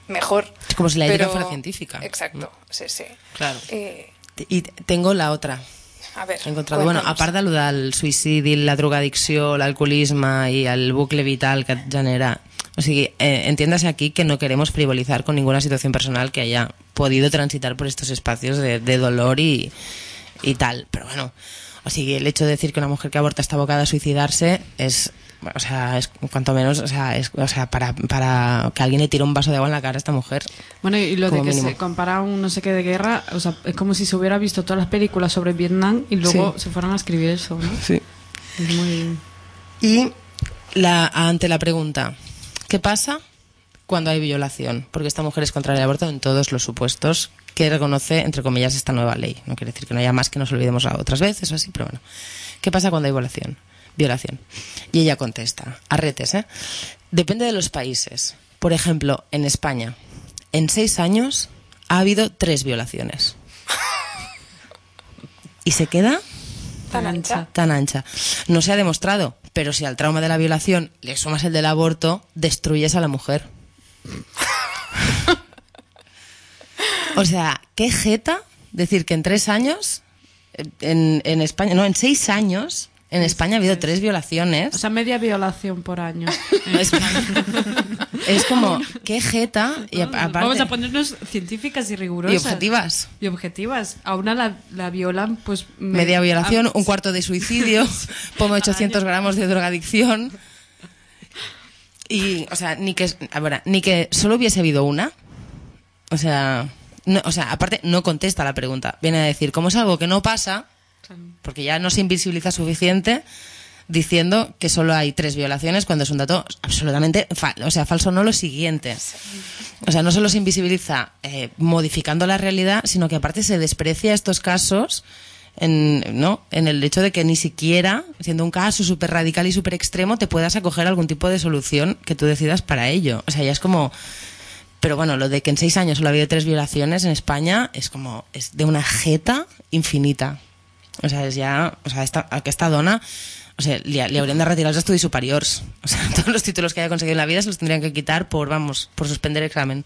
mejor.
Es como si la ética
Pero-
fuera científica.
Exacto, sí, sí.
Claro.
Y,
Y tengo la otra.
a ver,
He encontrado, bueno, a part de del suïcidi, la drogadicció, l'alcoholisme i el bucle vital que et genera... O sigui, eh, entiéndase aquí que no queremos frivolizar con ninguna situación personal que haya podido transitar por estos espacios de, de dolor y, y tal. Pero bueno, o sigui, el hecho de decir que una mujer que aborta está abocada a suicidarse es... O sea, es cuanto menos, o sea, es, o sea para, para que alguien le tire un vaso de agua en la cara a esta mujer.
Bueno, y lo de que
mínimo.
se compara un no sé qué de guerra, o sea, es como si se hubiera visto todas las películas sobre Vietnam y luego
Sí.
se fueran a escribir eso, ¿no?
Sí.
Es muy...
Y la, ante la pregunta, ¿qué pasa cuando hay violación? Porque esta mujer es contraria al aborto en todos los supuestos que reconoce, entre comillas, esta nueva ley. No quiere decir que no haya más que nos olvidemos a otras veces o así, pero bueno. ¿Qué pasa cuando hay violación? Violación. Y ella contesta, arretes, ¿eh? Depende de los países. Por ejemplo, en España, en seis años ha habido tres violaciones. Y se queda
Tan ancha.
tan ancha. No se ha demostrado, pero si al trauma de la violación le sumas el del aborto, destruyes a la mujer. *laughs* o sea, qué jeta decir que en tres años, en, en España, no, en seis años, en España ha habido tres violaciones.
O sea, media violación por año.
es, es como, qué jeta. Y aparte,
Vamos a ponernos científicas y rigurosas.
y objetivas.
Y objetivas. A una la, la violan, pues... me-
Media violación,
a-
un cuarto de suicidio, *laughs* pongo 800 gramos de drogadicción. Y, o sea, ni que, ni que solo hubiese habido una. O sea, no, o sea, aparte no contesta la pregunta. Viene a decir, como es algo que no pasa, porque ya no se invisibiliza suficiente diciendo que solo hay tres violaciones cuando es un dato absolutamente o sea falso no lo siguiente o sea no solo se invisibiliza eh, modificando la realidad sino que aparte se desprecia estos casos en, ¿no? en el hecho de que ni siquiera, siendo un caso súper radical y súper extremo, te puedas acoger a algún tipo de solución que tú decidas para ello. O sea, ya es como... Pero bueno, lo de que en seis años solo ha habido tres violaciones en España es como... es de una jeta infinita. O sea, és ja... O sea, esta, aquesta dona... O sea, li, li haurien de retirar els estudis superiors. O sea, *laughs* todos los títulos que haya conseguido en la vida se los tendrían que quitar por, vamos, por suspender examen.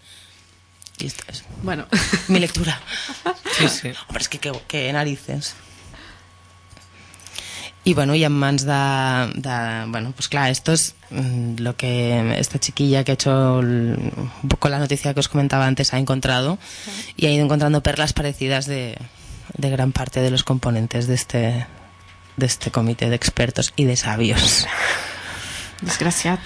Y esto es
Bueno,
mi lectura. *laughs*
Sí, sí.
Hombre, es que qué narices. Y bueno, y en mans de, de- Bueno, pues claro, esto es mm, lo que esta chiquilla que ha hecho el- un poco la noticia que os comentaba antes ha encontrado y ha ido encontrando perlas parecidas de, de gran parte de los componentes de este, de este comité de expertos y de sabios.
desgraciat.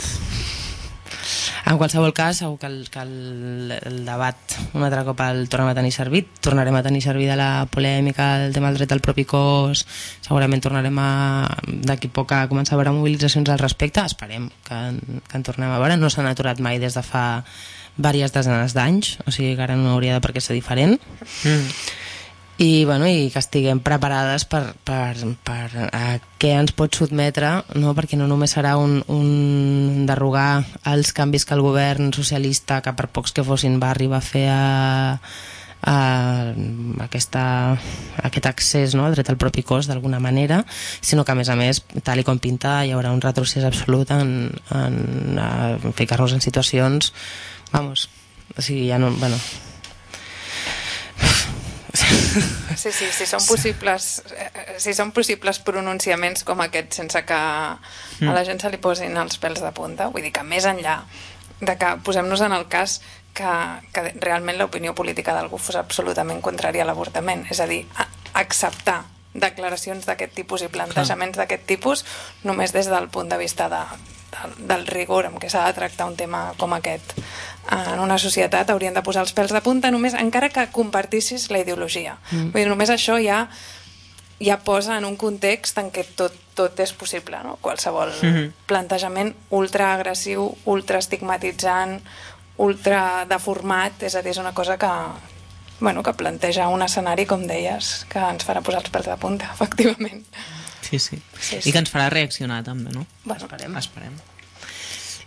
En qualsevol cas, segur que el, que el, el debat un altre cop el tornem a tenir servit. Tornarem a tenir servida la polèmica del tema del dret al propi cos. Segurament tornarem a, d'aquí poc a començar a veure mobilitzacions al respecte. Esperem que, que en tornem a veure. No s'han aturat mai des de fa diverses desenes d'anys, o sigui que ara no hauria de per què ser diferent. I, bueno, i que estiguem preparades per, per, per a què ens pot sotmetre, no? perquè no només serà un, un derogar els canvis que el govern socialista, que per pocs que fossin, va arribar a fer a, a aquesta, a aquest accés no? al dret al propi cos d'alguna manera, sinó que a més a més, tal i com pinta, hi haurà un retrocés absolut en, en, en ficar-nos en situacions vamos, o sigui, ja no, bueno,
Sí, sí, si són possibles, eh, si són possibles pronunciaments com aquest sense que a la gent se li posin els pèls de punta, vull dir que més enllà de que posem-nos en el cas que, que realment l'opinió política d'algú fos absolutament contrària a l'avortament, és a dir, a, acceptar declaracions d'aquest tipus i plantejaments d'aquest tipus només des del punt de vista de, del, del rigor amb què s'ha de tractar un tema com aquest en una societat haurien de posar els pèls de punta només encara que compartissis la ideologia mm. Vull dir, només això ja ja posa en un context en què tot, tot és possible, no? qualsevol mm -hmm. plantejament ultraagressiu, ultraestigmatitzant, ultra deformat, és a dir, és una cosa que, bueno, que planteja un escenari, com deies, que ens farà posar els pèls de punta, *laughs* efectivament.
Sí, sí.
Sí,
I
sí.
que ens farà reaccionar també, no?
Bueno,
esperem.
Esperem.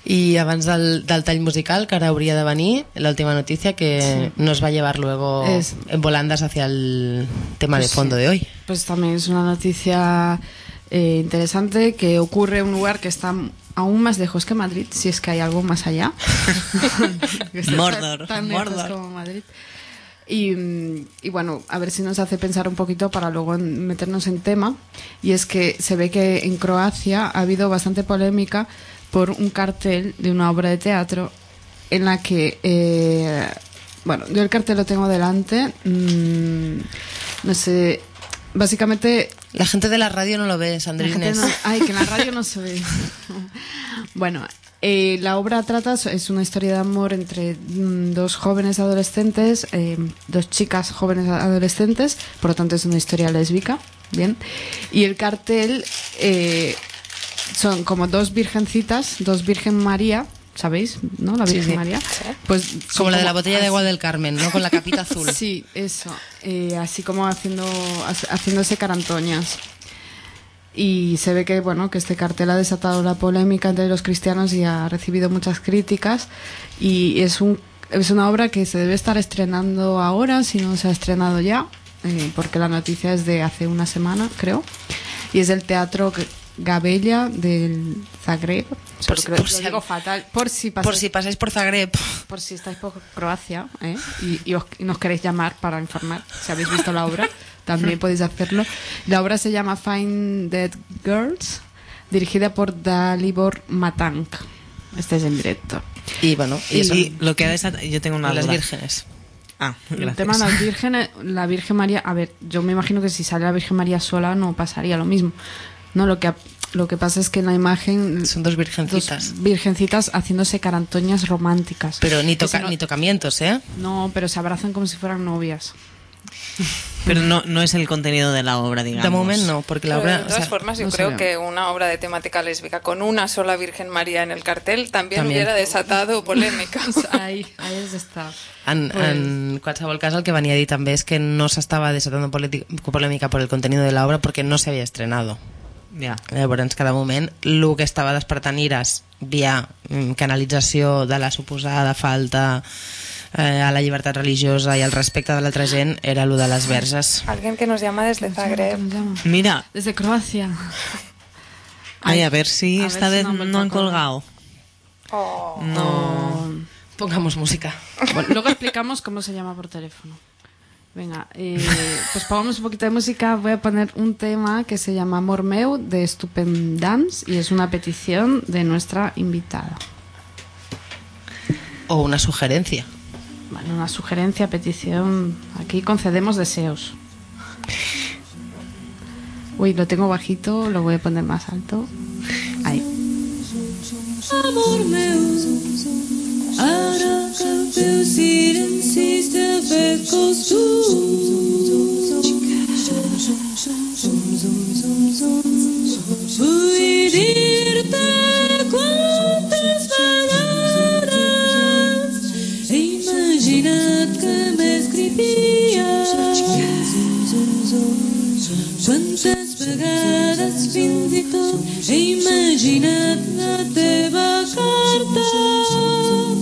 Y abans del, del tall musical, que ahora habría de venir, la última noticia que nos va a llevar luego
Es-
en volandas hacia el tema de
Pues
fondo
sí.
de hoy.
Pues también es una noticia eh, interesante que ocurre en un lugar que está aún más lejos que Madrid, si es que hay algo más allá. *laughs* *laughs* Está
Mordor,
tan
Mordor.
como Madrid. Y, y bueno, a ver si nos hace pensar un poquito para luego meternos en tema. Y es que se ve que en Croacia ha habido bastante polémica por un cartel de una obra de teatro en la que, eh, bueno, yo el cartel lo tengo delante, mm, no sé, básicamente
La gente de la radio no lo ve, Sandrines.
no- ay, que en la radio no se ve. *laughs* bueno, eh, la obra trata, es una historia de amor entre mm, dos jóvenes adolescentes, eh, dos chicas jóvenes adolescentes, por lo tanto es una historia lésbica, ¿bien? Y el cartel eh, son como dos virgencitas, dos Virgen María, ¿sabéis? ¿No? La
Sí,
Virgen
sí.
María. Pues
Como la de la botella de agua del Carmen, ¿no? Con la capita *laughs* azul.
Sí, eso. Eh, así como haciendo, haciéndose carantoñas. Y se ve que bueno que este cartel ha desatado la polémica entre los cristianos y ha recibido muchas críticas. Y es un es una obra que se debe estar estrenando ahora, si no se ha estrenado ya, eh, porque la noticia es de hace una semana, creo. Y es del Teatro Gabella del Zagreb.
Por si- por
lo
si-
digo fatal. Por si
Por
pasáis
si pasáis por Zagreb.
por si estáis por Croacia ¿eh? y, y os- y nos queréis llamar para informar si habéis visto la obra, también podéis hacerlo. La obra se llama Find Dead Girls, dirigida por Dalibor Matank. Este es en directo.
Y bueno, y eso.
Y lo que ha desatado... Yo tengo una
Y las
duda.
vírgenes.
Ah,
El
gracias.
tema de las vírgenes, la Virgen María, a ver, yo me imagino que si sale la Virgen María sola no pasaría lo mismo. No, lo que Lo que pasa es que en la imagen
Son dos virgencitas.
dos virgencitas haciéndose carantoñas románticas.
Pero ni, toca,
no-
ni tocamientos, ¿eh?
No, pero se abrazan como si fueran novias. *laughs*
Pero no, no es el contenido de la obra, digamos.
De momento no, porque la
Pero
obra...
de
o
todas
sea,
formas, yo
no
creo que una obra de temática lésbica con una sola Virgen María en el cartel también,
También.
hubiera desatado polémica. *laughs*
Ahí, ahí es está.
En,
Pues-
en qualsevol cas, el que venia a dir també és que no s'estava desatando politi- polèmica por el contenido de la obra perquè no s'havia estrenado.
Ya.
Llavors, cada moment, el que estava despertant ires via mm, canalització de la suposada falta eh, a la llibertat religiosa i al respecte de l'altra gent era el de les verges.
Alguien que nos llama desde Zagreb.
Mira,
Desde Croacia.
ay, a ver si
A ver
esta
si
vez
no
han colgado.
Oh.
No.
Pongamos música.
Bueno, luego explicamos cómo se llama por teléfono. Venga, eh, pues pongamos un poquito de música. Voy a poner un tema que se llama Amor Meu de Stupendance y es una petición de nuestra invitada.
O una sugerencia.
Bueno, una sugerencia, petición. Aquí concedemos deseos. Uy, lo tengo bajito, lo voy a poner más alto. Ahí.
Amor meu, ara que el teu silenci s'ha fet costum. Vull dir-te quantes vegades he imaginat que m'escrivies. Quantes vegades fins i tot he imaginat la teva carta.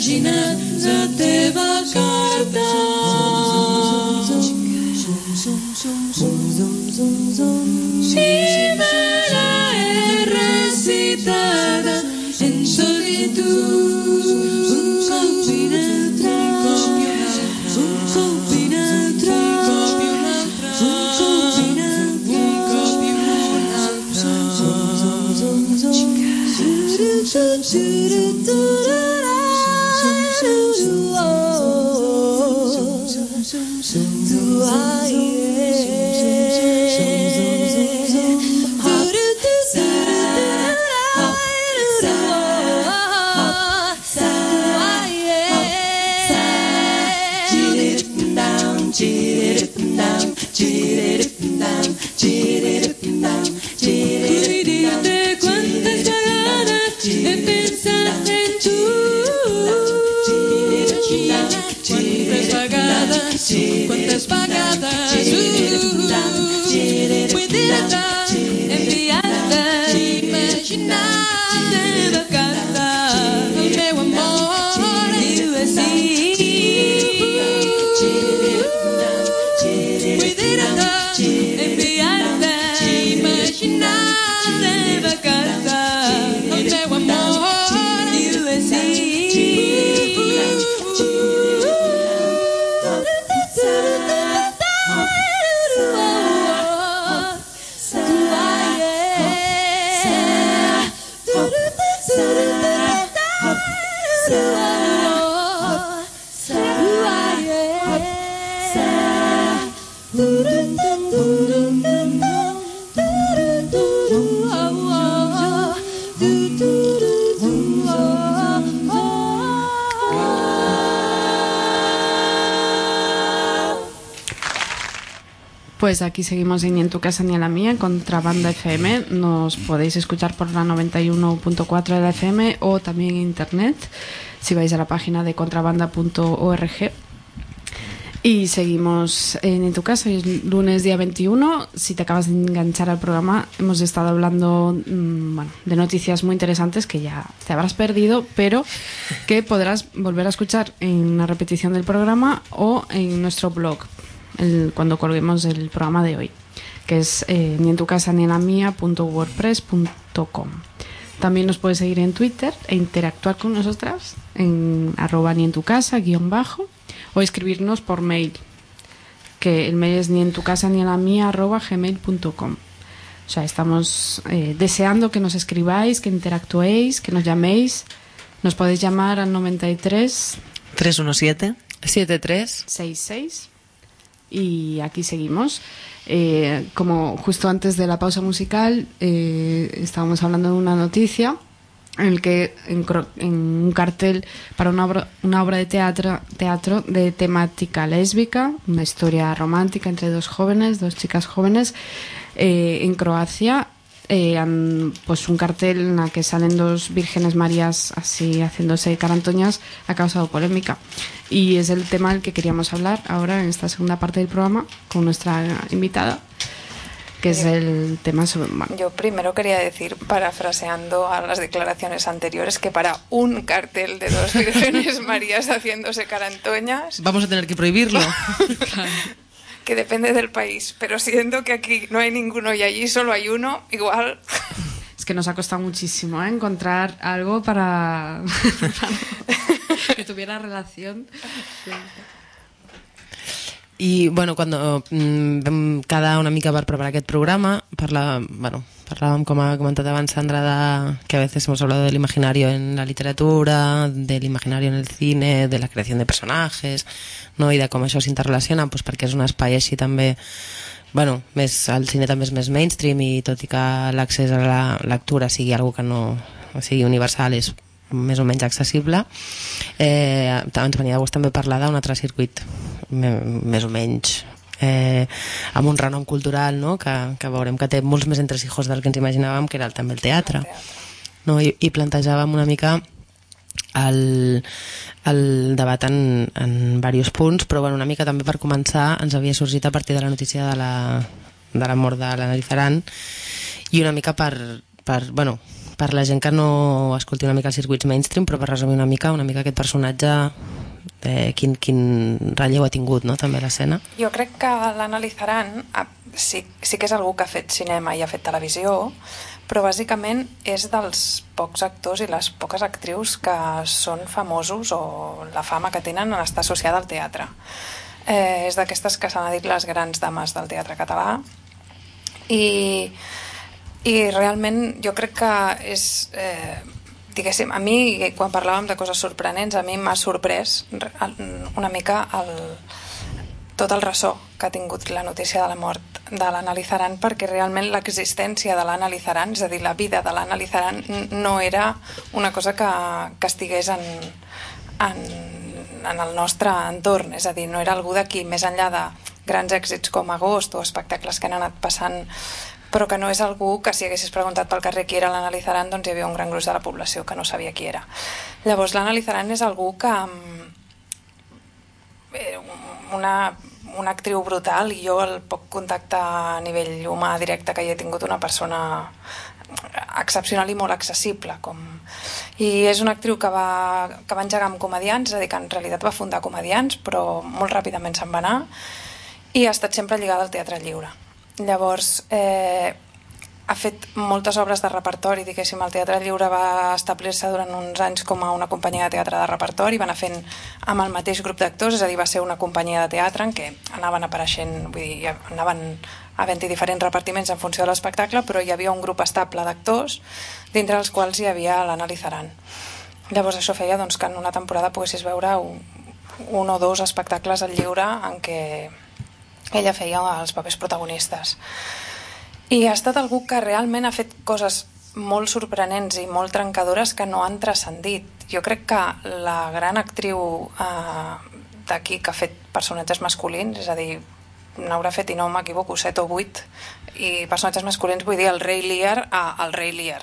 imaginat la teva carta. do I
Pues aquí seguimos en Ni en tu casa ni en la mía, Contrabanda FM. Nos podéis escuchar por la 91.4 de la FM o también en internet, si vais a la página de contrabanda.org. Y seguimos en, En tu casa, es lunes día 21. Si te acabas de enganchar al programa, hemos estado hablando mm, de noticias muy interesantes que ya te habrás perdido, pero que podrás volver a escuchar en una repetición del programa o en nuestro blog, el- cuando colguemos el programa de hoy, que es eh, ni en tu casa ni en la mía punto wordpress punto com. También nos puedes seguir en Twitter e interactuar con nosotras en arroba ni en tu casa guion bajo o escribirnos por mail que el mail es ni en tu casa ni en la mía arroba gmail.com o sea estamos eh, deseando que nos escribáis que interactuéis que nos llaméis nos podéis llamar al 93
317.
73.
66 y aquí seguimos. Eh, como justo antes de la pausa musical eh, estábamos hablando de una noticia en el que en, en un cartel para una obra, una obra de teatro, teatro de temática lésbica, una historia romántica entre dos jóvenes, dos chicas jóvenes eh, en Croacia. Eh, pues un cartel en la que salen dos vírgenes marías así haciéndose carantoñas ha causado polémica. Y es el tema del que queríamos hablar ahora en esta segunda parte del programa con nuestra invitada que es el tema sobre bueno,
Yo primero quería decir, parafraseando a las declaraciones anteriores, que para un cartel de dos *laughs* vírgenes marías haciéndose carantoñas,
Vamos a tener que prohibirlo. *laughs* *laughs*
que depende del país, pero siendo que aquí no hay ninguno y allí solo hay uno, igual *laughs*
es que nos ha costado muchísimo ¿eh? encontrar algo para, para que tuviera relación
I, bueno, quan mm, vam quedar una mica per preparar aquest programa, parla, bueno, parlàvem, com ha comentat abans Sandra, de, que a veces hemos hablado del imaginario en la literatura, del imaginario en el cine, de la creación de personajes, no? i de com això s'interrelaciona, pues, perquè és un espai així també bueno, més, el cine també és més mainstream i tot i que l'accés a la lectura sigui algo que no sigui universal és més o menys accessible eh, ens venia de gust també parlar d'un altre circuit més o menys eh, amb un renom cultural no? que, que veurem que té molts més entresijos del que ens imaginàvem que era el, també el teatre no? I, i plantejàvem una mica el, el debat en, en diversos punts, però bueno, una mica també per començar ens havia sorgit a partir de la notícia de la, de la mort de l'Anna Lizaran i una mica per, per, bueno, per la gent que no escolti una mica els circuits mainstream, però per resumir una mica una mica aquest personatge eh, quin, quin relleu ha tingut no? també l'escena.
Jo crec que l'analitzaran ah, sí, sí que és algú que ha fet cinema i ha fet televisió, però bàsicament és dels pocs actors i les poques actrius que són famosos o la fama que tenen en estar associada al teatre. Eh, és d'aquestes que s'han dit les grans dames del teatre català i, i realment jo crec que és... Eh, diguéssim, a mi, quan parlàvem de coses sorprenents, a mi m'ha sorprès una mica el, tot el ressò que ha tingut la notícia de la mort de l'Anna Lizaran perquè realment l'existència de l'Anna Lizaran, és a dir, la vida de l'Anna Lizaran n- no era una cosa que, que estigués en, en, en el nostre entorn, és a dir, no era algú d'aquí, més enllà de grans èxits com Agost o espectacles que han anat passant però que no és algú que si haguessis preguntat pel carrer qui era l'analitzaran doncs hi havia un gran gruix de la població que no sabia qui era. Llavors l'analitzaran és algú que mm, eh, una, una actriu brutal i jo el poc contacte a nivell humà directe que hi he tingut una persona excepcional i molt accessible com... i és una actriu que va, que va engegar amb comedians és a dir, que en realitat va fundar comedians però molt ràpidament se'n va anar i ha estat sempre lligada al teatre lliure llavors eh, ha fet moltes obres de repertori, diguéssim, el Teatre Lliure va establir-se durant uns anys com a una companyia de teatre de repertori, va anar fent amb el mateix grup d'actors, és a dir, va ser una companyia de teatre en què anaven apareixent, vull dir, anaven havent-hi diferents repartiments en funció de l'espectacle, però hi havia un grup estable d'actors, dintre els quals hi havia l'Anna Lizaran. Llavors això feia doncs, que en una temporada poguessis veure un, un o dos espectacles al lliure en què ella feia els papers protagonistes. I ha estat algú que realment ha fet coses molt sorprenents i molt trencadores que no han transcendit. Jo crec que la gran actriu eh, d'aquí que ha fet personatges masculins, és a dir, n'haurà fet, i no m'equivoco, 7 o 8, i personatges masculins vull dir el rei Lear a el rei Lear.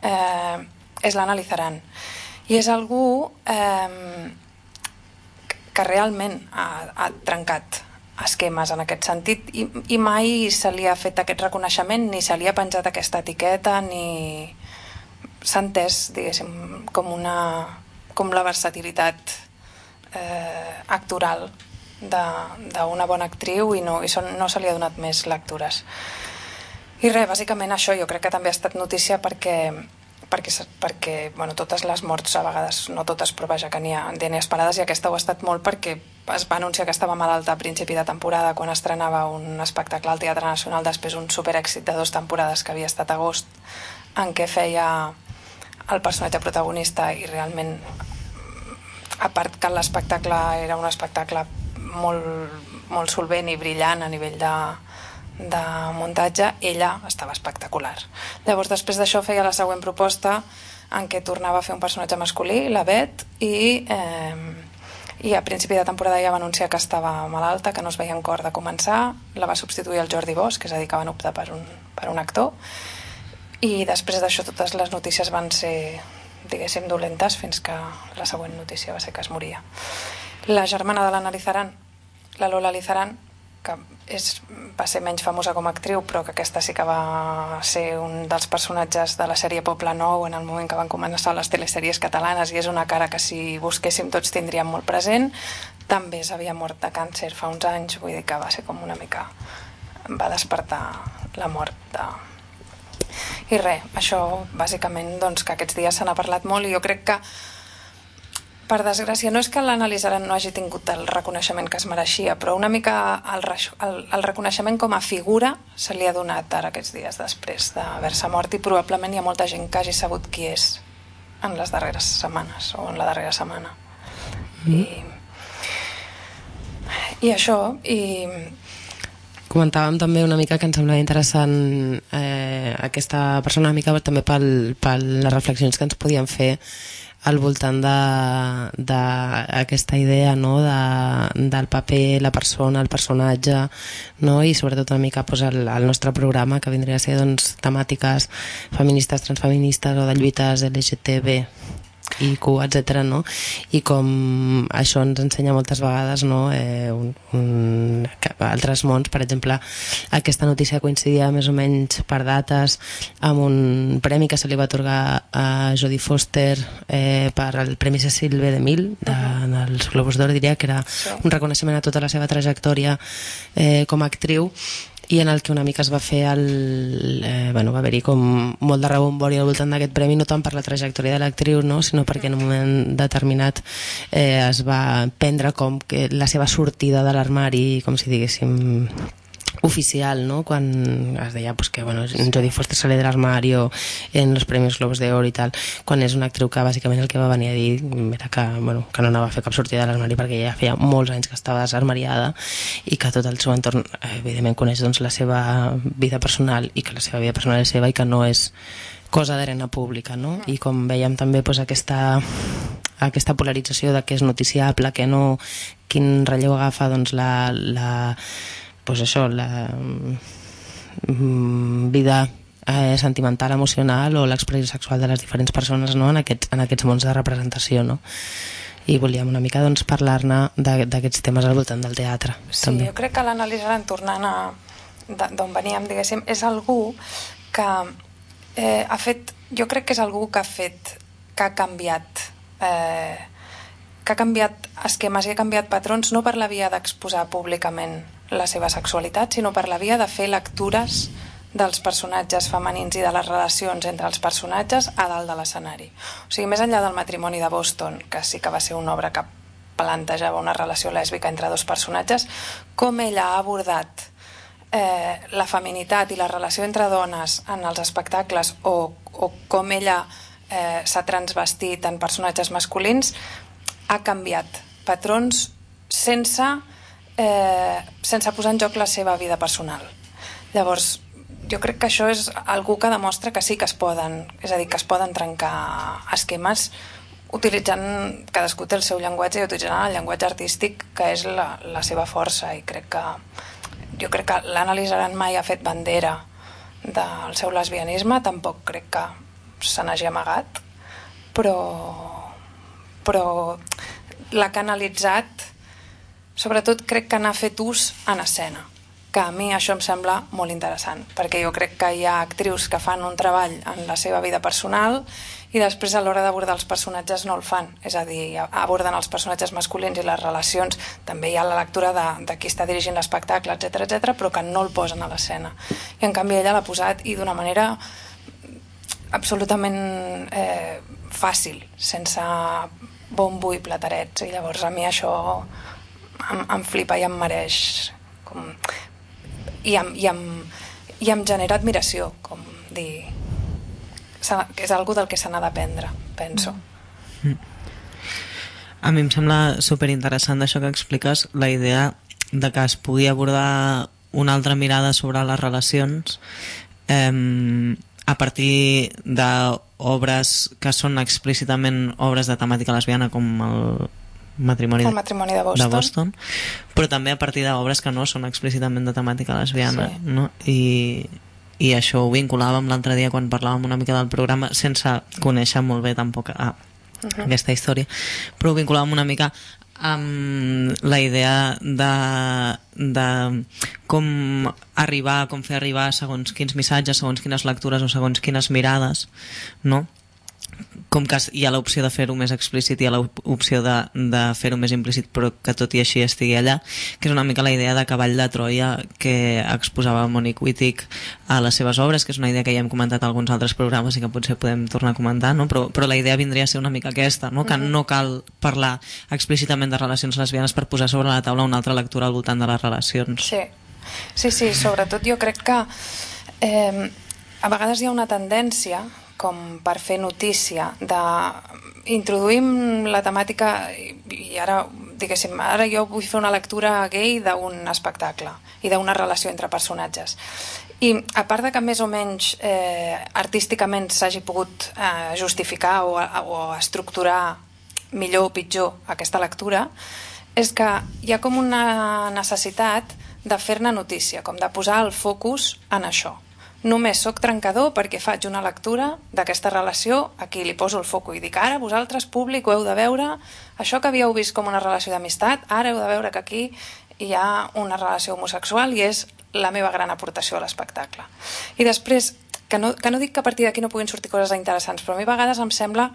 Eh, és l'Anna Lizaran. I és algú eh, que realment ha, ha trencat esquemes en aquest sentit i, i mai se li ha fet aquest reconeixement ni se li ha penjat aquesta etiqueta ni s'ha entès diguéssim com una com la versatilitat eh, actoral d'una bona actriu i, no, i son, no se li ha donat més lectures. I res, bàsicament això jo crec que també ha estat notícia perquè perquè, perquè bueno, totes les morts a vegades, no totes, però vaja que n'hi ha, n'hi ha esperades i aquesta ho ha estat molt perquè es va anunciar que estava malalta a principi de temporada quan estrenava un espectacle al Teatre Nacional després un superèxit de dues temporades que havia estat agost en què feia el personatge protagonista i realment a part que l'espectacle era un espectacle molt, molt solvent i brillant a nivell de, de muntatge, ella estava espectacular. Llavors, després d'això feia la següent proposta en què tornava a fer un personatge masculí, la Bet, i, eh, i a principi de temporada ja va anunciar que estava malalta, que no es veia en cor de començar, la va substituir el Jordi Bosch, que és a dir, que van optar per un, per un actor, i després d'això totes les notícies van ser, diguéssim, dolentes fins que la següent notícia va ser que es moria. La germana de l'Anna Lizaran, la Lola Lizaran, que és, va ser menys famosa com a actriu, però que aquesta sí que va ser un dels personatges de la sèrie Poble Nou en el moment que van començar les telesèries catalanes i és una cara que si busquéssim tots tindríem molt present. També s'havia mort de càncer fa uns anys, vull dir que va ser com una mica... va despertar la mort de, i res, això bàsicament doncs, que aquests dies se n'ha parlat molt i jo crec que per desgràcia, no és que l'analitzaran no hagi tingut el reconeixement que es mereixia, però una mica el, el, el reconeixement com a figura se li ha donat ara aquests dies després d'haver-se mort i probablement hi ha molta gent que hagi sabut qui és en les darreres setmanes o en la darrera setmana. I, i això, i
Comentàvem també una mica que ens semblava interessant eh, aquesta persona una mica també pel, pel les reflexions que ens podien fer al voltant d'aquesta de, aquesta idea no? de, del paper, la persona, el personatge no? i sobretot una mica pues, el, el nostre programa que vindria a ser doncs, temàtiques feministes, transfeministes o de lluites LGTB IQ, etc. No? I com això ens ensenya moltes vegades no? eh, un, un, altres mons, per exemple, aquesta notícia coincidia més o menys per dates amb un premi que se li va atorgar a Jodie Foster eh, per el Premi Cecil B. DeMille de, dels Globus d'Or, diria que era un reconeixement a tota la seva trajectòria eh, com a actriu i en el que una mica es va fer el, eh, bueno, va haver-hi com molt de rebombori al voltant d'aquest premi, no tant per la trajectòria de l'actriu, no? sinó perquè en un moment determinat eh, es va prendre com que la seva sortida de l'armari, com si diguéssim oficial, ¿no? Quan es deia pues, que bueno, Jodie Foster sale del armario en los premios Globos de Oro i tal, quan és una actriu que bàsicament el que va venir a dir era que, bueno, que no anava a fer cap sortida de l'armari perquè ja feia molts anys que estava desarmariada i que tot el seu entorn evidentment coneix doncs, la seva vida personal i que la seva vida personal és seva i que no és cosa d'arena pública, no? I com veiem també pues, aquesta, aquesta polarització de què és noticiable, que no, quin relleu agafa doncs, la, la, pues això, la mm, vida eh, sentimental, emocional o l'expressió sexual de les diferents persones no? en, aquests, en aquests mons de representació, no? I volíem una mica doncs, parlar-ne d'aquests temes al voltant del teatre.
Sí,
també.
jo crec que l'analitzaran tornant a d'on veníem, diguéssim, és algú que eh, ha fet, jo crec que és algú que ha fet, que ha canviat eh, que ha canviat esquemes i ha canviat patrons no per la via d'exposar públicament la seva sexualitat, sinó per la via de fer lectures dels personatges femenins i de les relacions entre els personatges a dalt de l'escenari. O sigui, més enllà del matrimoni de Boston, que sí que va ser una obra que plantejava una relació lèsbica entre dos personatges, com ella ha abordat eh, la feminitat i la relació entre dones en els espectacles o, o com ella eh, s'ha transvestit en personatges masculins ha canviat patrons sense, eh, sense posar en joc la seva vida personal. Llavors, jo crec que això és algú que demostra que sí que es poden, és a dir, que es poden trencar esquemes utilitzant, cadascú té el seu llenguatge i utilitzant el llenguatge artístic que és la, la seva força i crec que jo crec que l'analitzaran mai ha fet bandera del seu lesbianisme, tampoc crec que se n'hagi amagat, però, però l'ha canalitzat sobretot crec que n'ha fet ús en escena que a mi això em sembla molt interessant, perquè jo crec que hi ha actrius que fan un treball en la seva vida personal i després a l'hora d'abordar els personatges no el fan, és a dir, aborden els personatges masculins i les relacions, també hi ha la lectura de, de qui està dirigint l'espectacle, etc etc, però que no el posen a l'escena. I en canvi ella l'ha posat i d'una manera absolutament eh, fàcil, sense bombo i platarets, i llavors a mi això em, em flipa i em mereix com... I em, i, em, i em genera admiració, com dir... que és algo del que se n'ha d'aprendre, penso.
A mi em sembla super interessant d'això que expliques, la idea de que es pugui abordar una altra mirada sobre les relacions eh, a partir d'obres que són explícitament obres de temàtica lesbiana com el matrimoni,
El matrimoni de Boston.
de Boston però també a partir d'obres que no són explícitament de temàtica lesbiana
Sí.
no? I, i això ho vinculàvem l'altre dia quan parlàvem una mica del programa sense conèixer molt bé tampoc a, aquesta història però ho vinculàvem una mica amb la idea de, de com arribar, com fer arribar segons quins missatges, segons quines lectures o segons quines mirades, no? Com que hi ha l'opció de fer-ho més explícit i hi ha l'opció de, de fer-ho més implícit però que tot i així estigui allà que és una mica la idea de cavall de Troia que exposava Monique Wittig a les seves obres, que és una idea que ja hem comentat a alguns altres programes i que potser podem tornar a comentar no? però, però la idea vindria a ser una mica aquesta no? que no cal parlar explícitament de relacions lesbianes per posar sobre la taula una altra lectura al voltant de les relacions
Sí, sí, sí sobretot jo crec que eh, a vegades hi ha una tendència com per fer notícia de introduïm la temàtica i, ara diguéssim, ara jo vull fer una lectura gay d'un espectacle i d'una relació entre personatges i a part de que més o menys eh, artísticament s'hagi pogut eh, justificar o, o estructurar millor o pitjor aquesta lectura és que hi ha com una necessitat de fer-ne notícia, com de posar el focus en això. Només sóc trencador perquè faig una lectura d'aquesta relació, aquí li poso el foco i dic ara vosaltres, públic, ho heu de veure, això que havíeu vist com una relació d'amistat, ara heu de veure que aquí hi ha una relació homosexual i és la meva gran aportació a l'espectacle. I després, que no, que no dic que a partir d'aquí no puguin sortir coses interessants, però a mi a vegades em sembla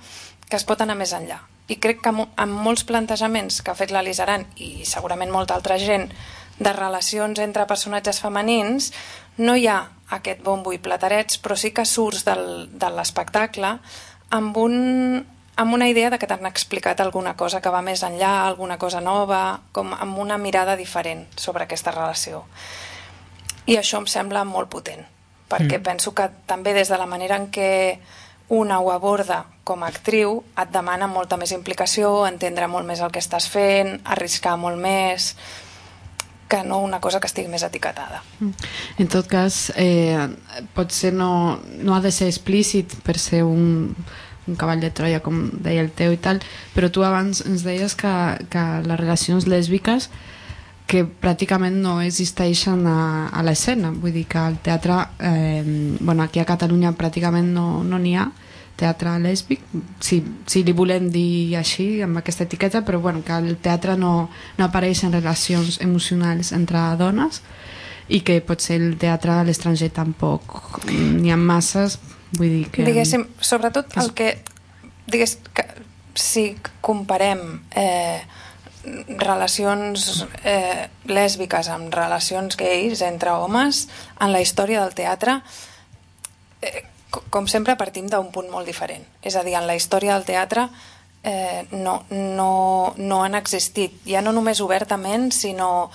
que es pot anar més enllà. I crec que amb molts plantejaments que ha fet l'Elis Aran i segurament molta altra gent de relacions entre personatges femenins, no hi ha aquest bombo i platarets, però sí que surts del, de l'espectacle amb, un, amb una idea de que t'han explicat alguna cosa que va més enllà, alguna cosa nova, com amb una mirada diferent sobre aquesta relació. I això em sembla molt potent, perquè mm. penso que també des de la manera en què una ho aborda com a actriu et demana molta més implicació, entendre molt més el que estàs fent, arriscar molt més que no una cosa que estigui més etiquetada.
En tot cas, eh, potser no, no ha de ser explícit per ser un, un cavall de Troia, com deia el teu i tal, però tu abans ens deies que, que les relacions lèsbiques que pràcticament no existeixen a, a l'escena, vull dir que al teatre, eh, bueno, aquí a Catalunya pràcticament no n'hi no ha, teatre lèsbic, si, si li volem dir així, amb aquesta etiqueta, però bueno, que el teatre no, no apareix en relacions emocionals entre dones i que potser el teatre a l'estranger tampoc. N'hi ha masses, vull dir que...
Diguéssim, sobretot el que, digués, que si comparem eh, relacions eh, lèsbiques amb relacions gais entre homes, en la història del teatre, eh, com sempre partim d'un punt molt diferent. És a dir, en la història del teatre eh, no, no, no han existit, ja no només obertament, sinó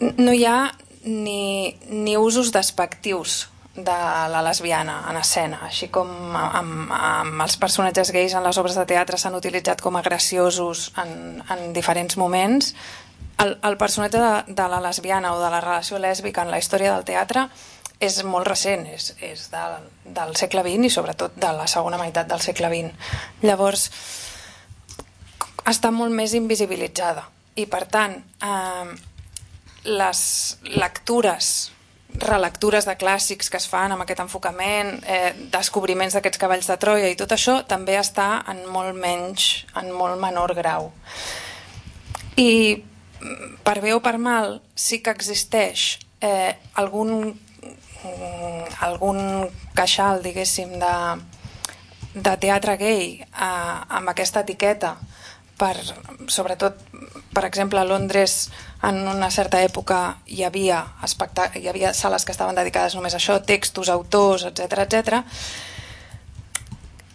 no hi ha ni, ni usos despectius de la lesbiana en escena, així com amb, amb els personatges gais en les obres de teatre s'han utilitzat com a graciosos en, en diferents moments, el, el personatge de, de la lesbiana o de la relació lèsbica en la història del teatre és molt recent, és, és del, del segle XX i sobretot de la segona meitat del segle XX. Llavors, està molt més invisibilitzada i per tant eh, les lectures relectures de clàssics que es fan amb aquest enfocament, eh, descobriments d'aquests cavalls de Troia i tot això també està en molt menys, en molt menor grau. I per bé o per mal sí que existeix eh, algun, algun queixal, diguéssim, de, de teatre gay eh, amb aquesta etiqueta per, sobretot, per exemple, a Londres en una certa època hi havia, hi havia sales que estaven dedicades només a això, textos, autors, etc etc.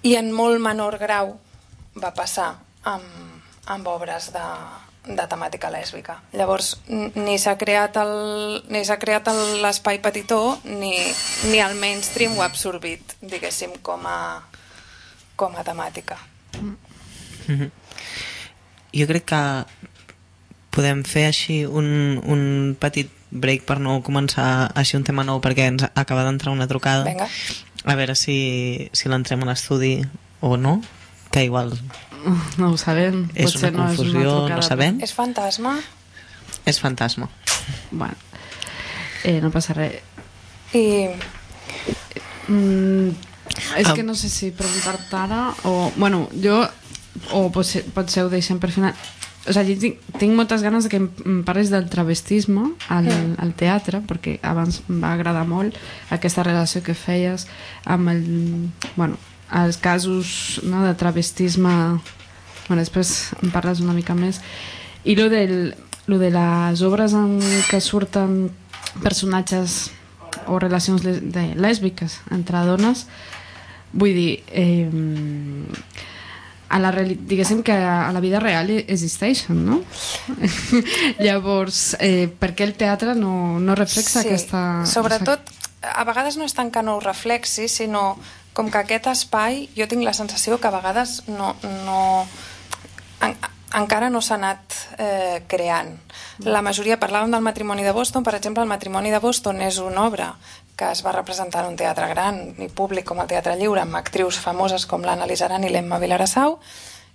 i en molt menor grau va passar amb, amb obres de, de temàtica lèsbica. Llavors, ni s'ha creat l'espai petitó ni, ni el mainstream ho ha absorbit, diguéssim, com a, com a temàtica.
Jo crec que podem fer així un, un petit break per no començar així un tema nou perquè ens acaba d'entrar una trucada.
Vinga.
A veure si, si l'entrem a l'estudi o no, que igual
No ho sabem.
és
Potser
una
no és una
confusió, no sabem.
És fantasma
És fantasma.
Bueno, eh, no passa res.
i
Mm, és
Ah.
que no sé si preguntar-te ara o... Bueno, jo... O potser, potser ho deixem per final. O sigui, tinc, tinc moltes ganes de que em em parles del travestisme al,
Mm.
al teatre, perquè abans em va agradar molt aquesta relació que feies amb el, bueno, els casos no, de travestisme bueno, després em parles una mica més i lo, del, lo de les obres en què surten personatges o relacions de lèsbiques entre dones vull dir eh, a la diguéssim que a la vida real existeixen, no? *laughs* Llavors, eh, per què el teatre no, no reflexa aquesta...
Sobretot, a vegades no és tant que no ho reflexi, sinó com que aquest espai, jo tinc la sensació que a vegades no, no, en, encara no s'ha anat eh, creant. La majoria, parlàvem del matrimoni de Boston, per exemple, el matrimoni de Boston és una obra que es va representar en un teatre gran i públic com el Teatre Lliure, amb actrius famoses com l'Anna Lizaran i l'Emma Vilarassau,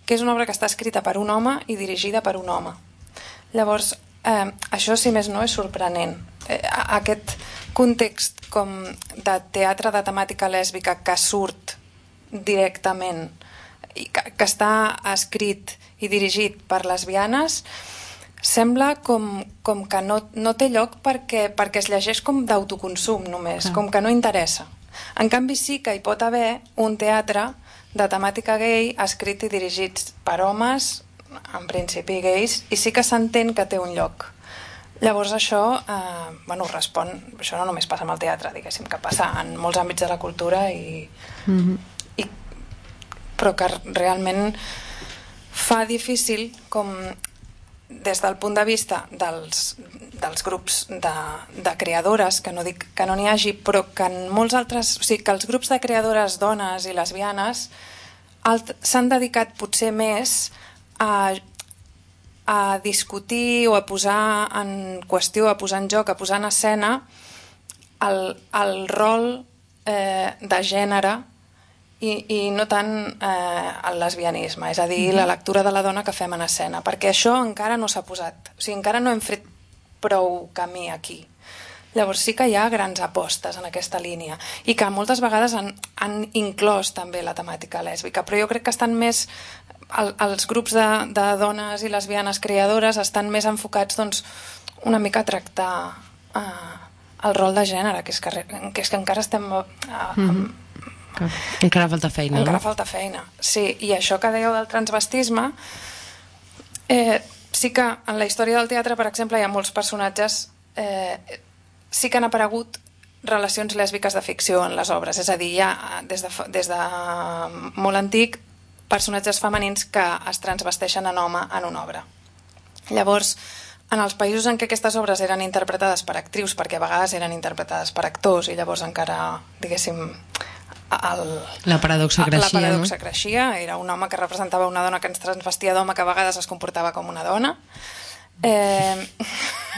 que és una obra que està escrita per un home i dirigida per un home. Llavors, eh, això, si més no, és sorprenent. Eh, aquest context com de teatre de temàtica lèsbica que surt directament i que, que està escrit i dirigit per lesbianes sembla com, com que no, no té lloc perquè, perquè es llegeix com d'autoconsum només, com que no interessa. En canvi sí que hi pot haver un teatre de temàtica gay escrit i dirigit per homes, en principi gais, i sí que s'entén que té un lloc. Llavors això, eh, bueno, respon, això no només passa amb el teatre, diguéssim, que passa en molts àmbits de la cultura i,
Mm -hmm.
i però que realment fa difícil com des del punt de vista dels, dels grups de, de creadores, que no dic que no n'hi hagi, però que en molts altres... O sigui, que els grups de creadores dones i lesbianes s'han dedicat potser més a, a discutir o a posar en qüestió, a posar en joc, a posar en escena el, el rol eh, de gènere i, i no tant eh, el lesbianisme, és a dir, la lectura de la dona que fem en escena, perquè això encara no s'ha posat, o sigui, encara no hem fet prou camí aquí. Llavors sí que hi ha grans apostes en aquesta línia i que moltes vegades han, han inclòs també la temàtica lèsbica, però jo crec que estan més el, els grups de, de dones i lesbianes creadores estan més enfocats doncs, una mica a tractar eh, el rol de gènere, que és que, que, és que encara estem eh, amb,
Encara falta feina,
encara
no?
falta feina. Sí, i això que dèieu del transvestisme, eh, sí que en la història del teatre, per exemple, hi ha molts personatges, eh, sí que han aparegut relacions lèsbiques de ficció en les obres, és a dir, eh, des de, des de molt antic personatges femenins que es transvesteixen en home en una obra. Llavors, en els països en què aquestes obres eren interpretades per actrius, perquè a vegades eren interpretades per actors i llavors encara, diguéssim, el,
La paradoxa creixia,
la paradoxa
no?
creixia, era un home que representava una dona que ens transvestia d'home que a vegades es comportava com una dona. Eh,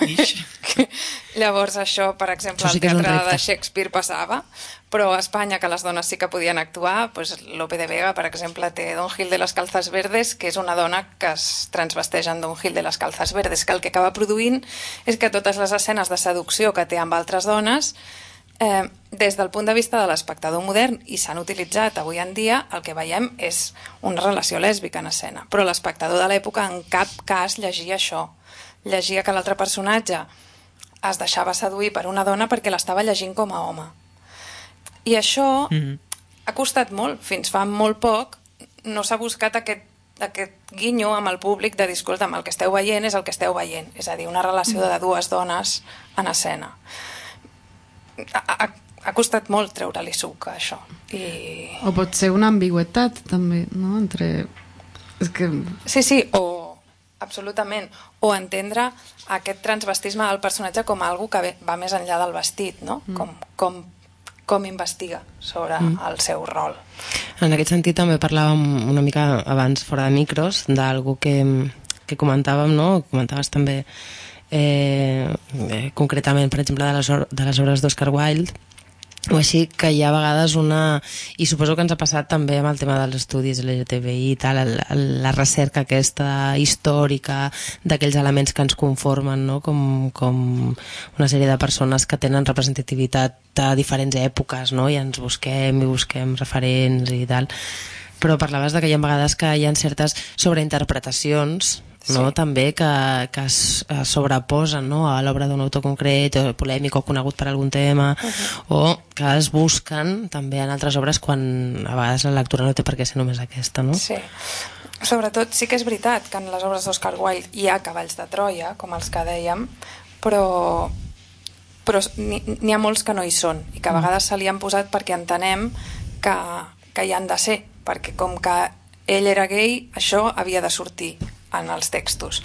*laughs* llavors això, per exemple,
Això sí
al teatre de Shakespeare passava, però a Espanya, que les dones sí que podien actuar, pues Lope de Vega, per exemple, té Don Gil de les Calzas Verdes, que és una dona que es transvesteix en Don Gil de les Calzas Verdes, que el que acaba produint és que totes les escenes de seducció que té amb altres dones eh, des del punt de vista de l'espectador modern i s'han utilitzat avui en dia, el que veiem és una relació lèsbica en escena. Però l'espectador de l'època en cap cas llegia això. Llegia que l'altre personatge es deixava seduir per una dona perquè l'estava llegint com a home. I això
Mhm.
ha costat molt, fins fa molt poc no s'ha buscat aquest, aquest guinyo amb el públic de dir, escolta, el que esteu veient és el que esteu veient, és a dir, una relació de dues dones en escena. Ha, ha, ha costat molt treure-li suc a això. I...
O pot ser una ambigüetat, també, no? Entre... És que...
Sí, sí, o absolutament. O entendre aquest transvestisme del personatge com algo que ve, va més enllà del vestit, no? Mm. Com, com, com investiga sobre mm. el seu rol.
En aquest sentit també parlàvem una mica abans fora de micros d'algú que, que comentàvem, no? Comentaves també eh, eh, concretament, per exemple, de les, de les obres d'Oscar Wilde o així que hi ha a vegades una i suposo que ens ha passat també amb el tema dels estudis LGTBI i tal, el, el, la recerca aquesta històrica d'aquells elements que ens conformen no? com, com una sèrie de persones que tenen representativitat de diferents èpoques no? i ens busquem i busquem referents i tal però parlaves de que hi ha vegades que hi ha certes sobreinterpretacions no?
Sí.
també que, que es, es sobreposen no? a l'obra d'un autor concret o polèmic o conegut per algun tema uh -huh. o que es busquen també en altres obres quan a vegades la lectura no té per què ser només aquesta no?
Sí. Sobretot sí que és veritat que en les obres d'Oscar Wilde hi ha cavalls de Troia, com els que dèiem, però, però n'hi n'hi ha molts que no hi són i que a vegades se li han posat perquè entenem que, que hi han de ser, perquè com que ell era gay, això havia de sortir en els textos.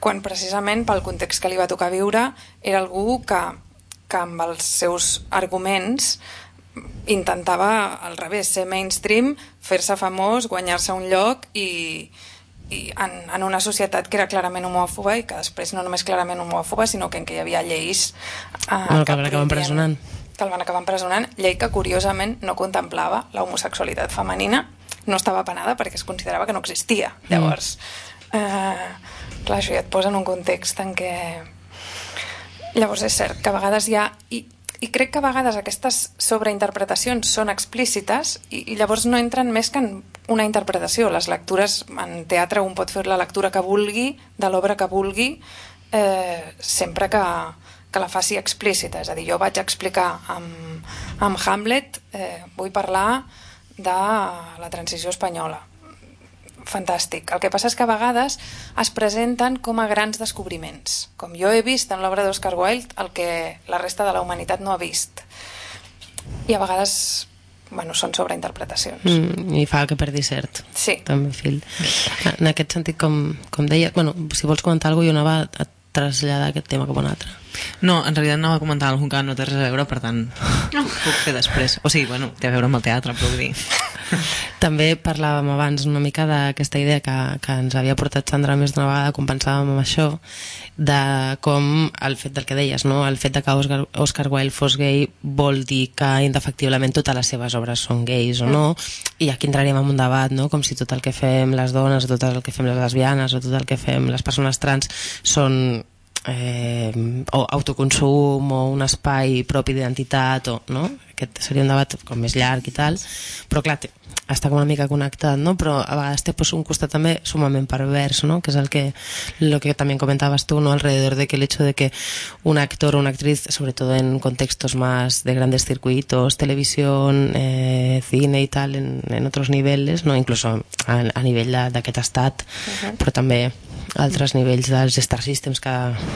Quan precisament pel context que li va tocar viure era algú que, que amb els seus arguments intentava al revés, ser mainstream, fer-se famós, guanyar-se un lloc i, i en, en una societat que era clarament homòfoba i que després no només clarament homòfoba, sinó que en què hi havia lleis... Eh,
Bueno, que el van acabar empresonant.
Que el van acabar empresonant, llei que curiosament no contemplava la homosexualitat femenina, no estava penada perquè es considerava que no existia. Llavors, eh, clar, això ja et posa en un context en què Llavors és cert que a vegades hi ha... I, i crec que a vegades aquestes sobreinterpretacions són explícites i, i llavors no entren més que en una interpretació. Les lectures en teatre un pot fer la lectura que vulgui, de l'obra que vulgui, eh, sempre que, que la faci explícita. És a dir, jo vaig explicar amb, amb Hamlet, eh, vull parlar de la transició espanyola fantàstic. El que passa és que a vegades es presenten com a grans descobriments. Com jo he vist en l'obra d'Oscar Wilde el que la resta de la humanitat no ha vist. I a vegades bueno, són sobreinterpretacions.
Mm, i fa que perdi cert
Sí.
també fil en aquest sentit com, com deia bueno, si vols comentar alguna cosa jo anava a traslladar aquest tema cap a un altre
No, en realitat anava a comentar alguna que no té res a veure, per tant, puc fer després. O sigui, bueno, té a veure amb el teatre, però vull dir... *laughs*
També parlàvem abans una mica d'aquesta idea que, que ens havia portat Sandra més d'una vegada quan pensàvem en això, de com el fet del que deies, no? el fet de que Oscar, Oscar Wilde fos gay vol dir que indefectiblement totes les seves obres són gais o no, i aquí entraríem en un debat, no? com si tot el que fem les dones, o tot el que fem les lesbianes, o tot el que fem les persones trans són eh, o autoconsum o un espai propi d'identitat o, no? aquest seria un debat com més llarg i tal però clar, té, està com una mica connectat no? però a vegades té pues, un costat també sumament pervers no? que és el que lo que también comentabas tú ¿no? alrededor de que el hecho de que un actor o una actriz sobre todo en contextos más de grandes circuitos televisión, eh, cine y tal en, en otros niveles no? incluso a, a nivell d'aquest estat però també altres nivells dels Star Systems que,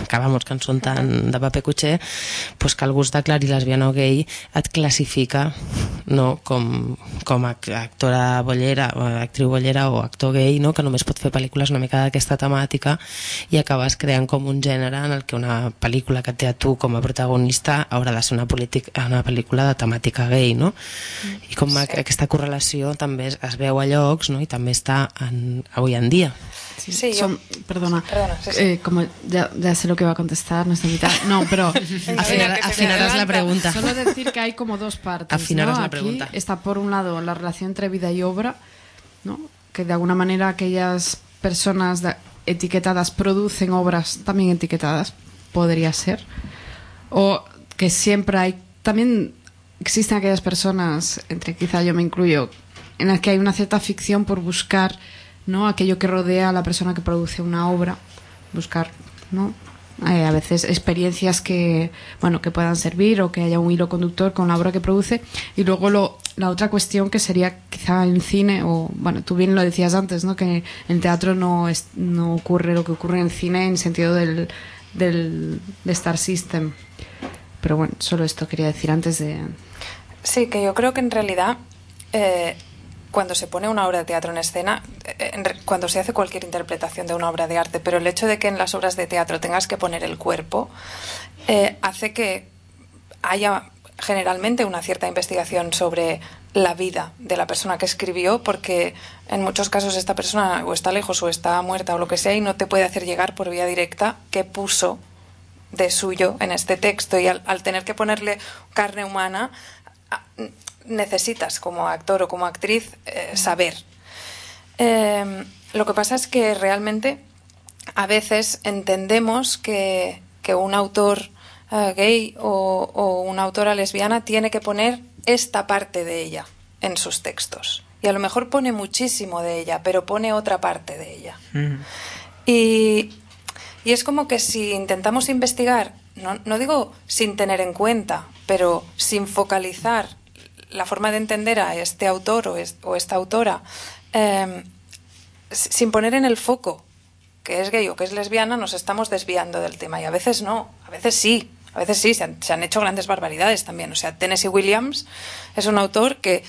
que, vamos, que en són tan de paper cotxer pues que el gust declari lesbiana o gay et classifica no, com, com a actora bollera o actriu bollera o actor gay no, que només pot fer pel·lícules una mica d'aquesta temàtica i acabes creant com un gènere en el que una pel·lícula que té a tu com a protagonista haurà de ser una, una pel·lícula de temàtica gay no? i com sí. aquesta correlació també es, es veu a llocs no? i també està en, avui en dia
Sí, yo-
Son- perdona,
Perdona, sí, sí.
Eh, como ya, ya sé lo que va a contestar nuestra invitada. No, pero *laughs*
Afinar- afinarás la pregunta.
Solo decir que hay como dos partes.
Afinarás
¿no?
la
Aquí
pregunta.
Está por un lado la relación entre vida y obra, ¿no? que de alguna manera aquellas personas de- etiquetadas producen obras también etiquetadas, podría ser. O que siempre hay también existen aquellas personas, entre quizá yo me incluyo, en las que hay una cierta ficción por buscar ¿no? aquello que rodea a la persona que produce una obra, buscar ¿no? Eh, a veces experiencias que bueno que puedan servir o que haya un hilo conductor con la obra que produce y luego lo, la otra cuestión que sería quizá en cine o bueno tú bien lo decías antes no que en teatro no es, no ocurre lo que ocurre en cine en sentido del, del de Star System pero bueno solo esto quería decir antes de
Sí, que yo creo que en realidad eh, cuando se pone una obra de teatro en escena, eh, cuando se hace cualquier interpretación de una obra de arte, pero el hecho de que en las obras de teatro tengas que poner el cuerpo, eh, hace que haya generalmente una cierta investigación sobre la vida de la persona que escribió, porque en muchos casos esta persona o está lejos o está muerta o lo que sea y no te puede hacer llegar por vía directa qué puso de suyo en este texto. Y al, tener que ponerle carne humana necesitas como actor o como actriz eh, saber. Eh, lo que pasa es que realmente a veces entendemos que, que un autor eh, gay o, o una autora lesbiana tiene que poner esta parte de ella en sus textos. Y a lo mejor pone muchísimo de ella, pero pone otra parte de ella. Y, y es como que si intentamos investigar, no, no digo sin tener en cuenta, pero sin focalizar la forma de entender a este autor o, es- o esta autora, s- sin poner en el foco que es gay o que es lesbiana, nos estamos desviando del tema. Y a veces no, a veces sí, a veces sí, se han, hecho grandes barbaridades también. O sea, Tennessee Williams es un autor que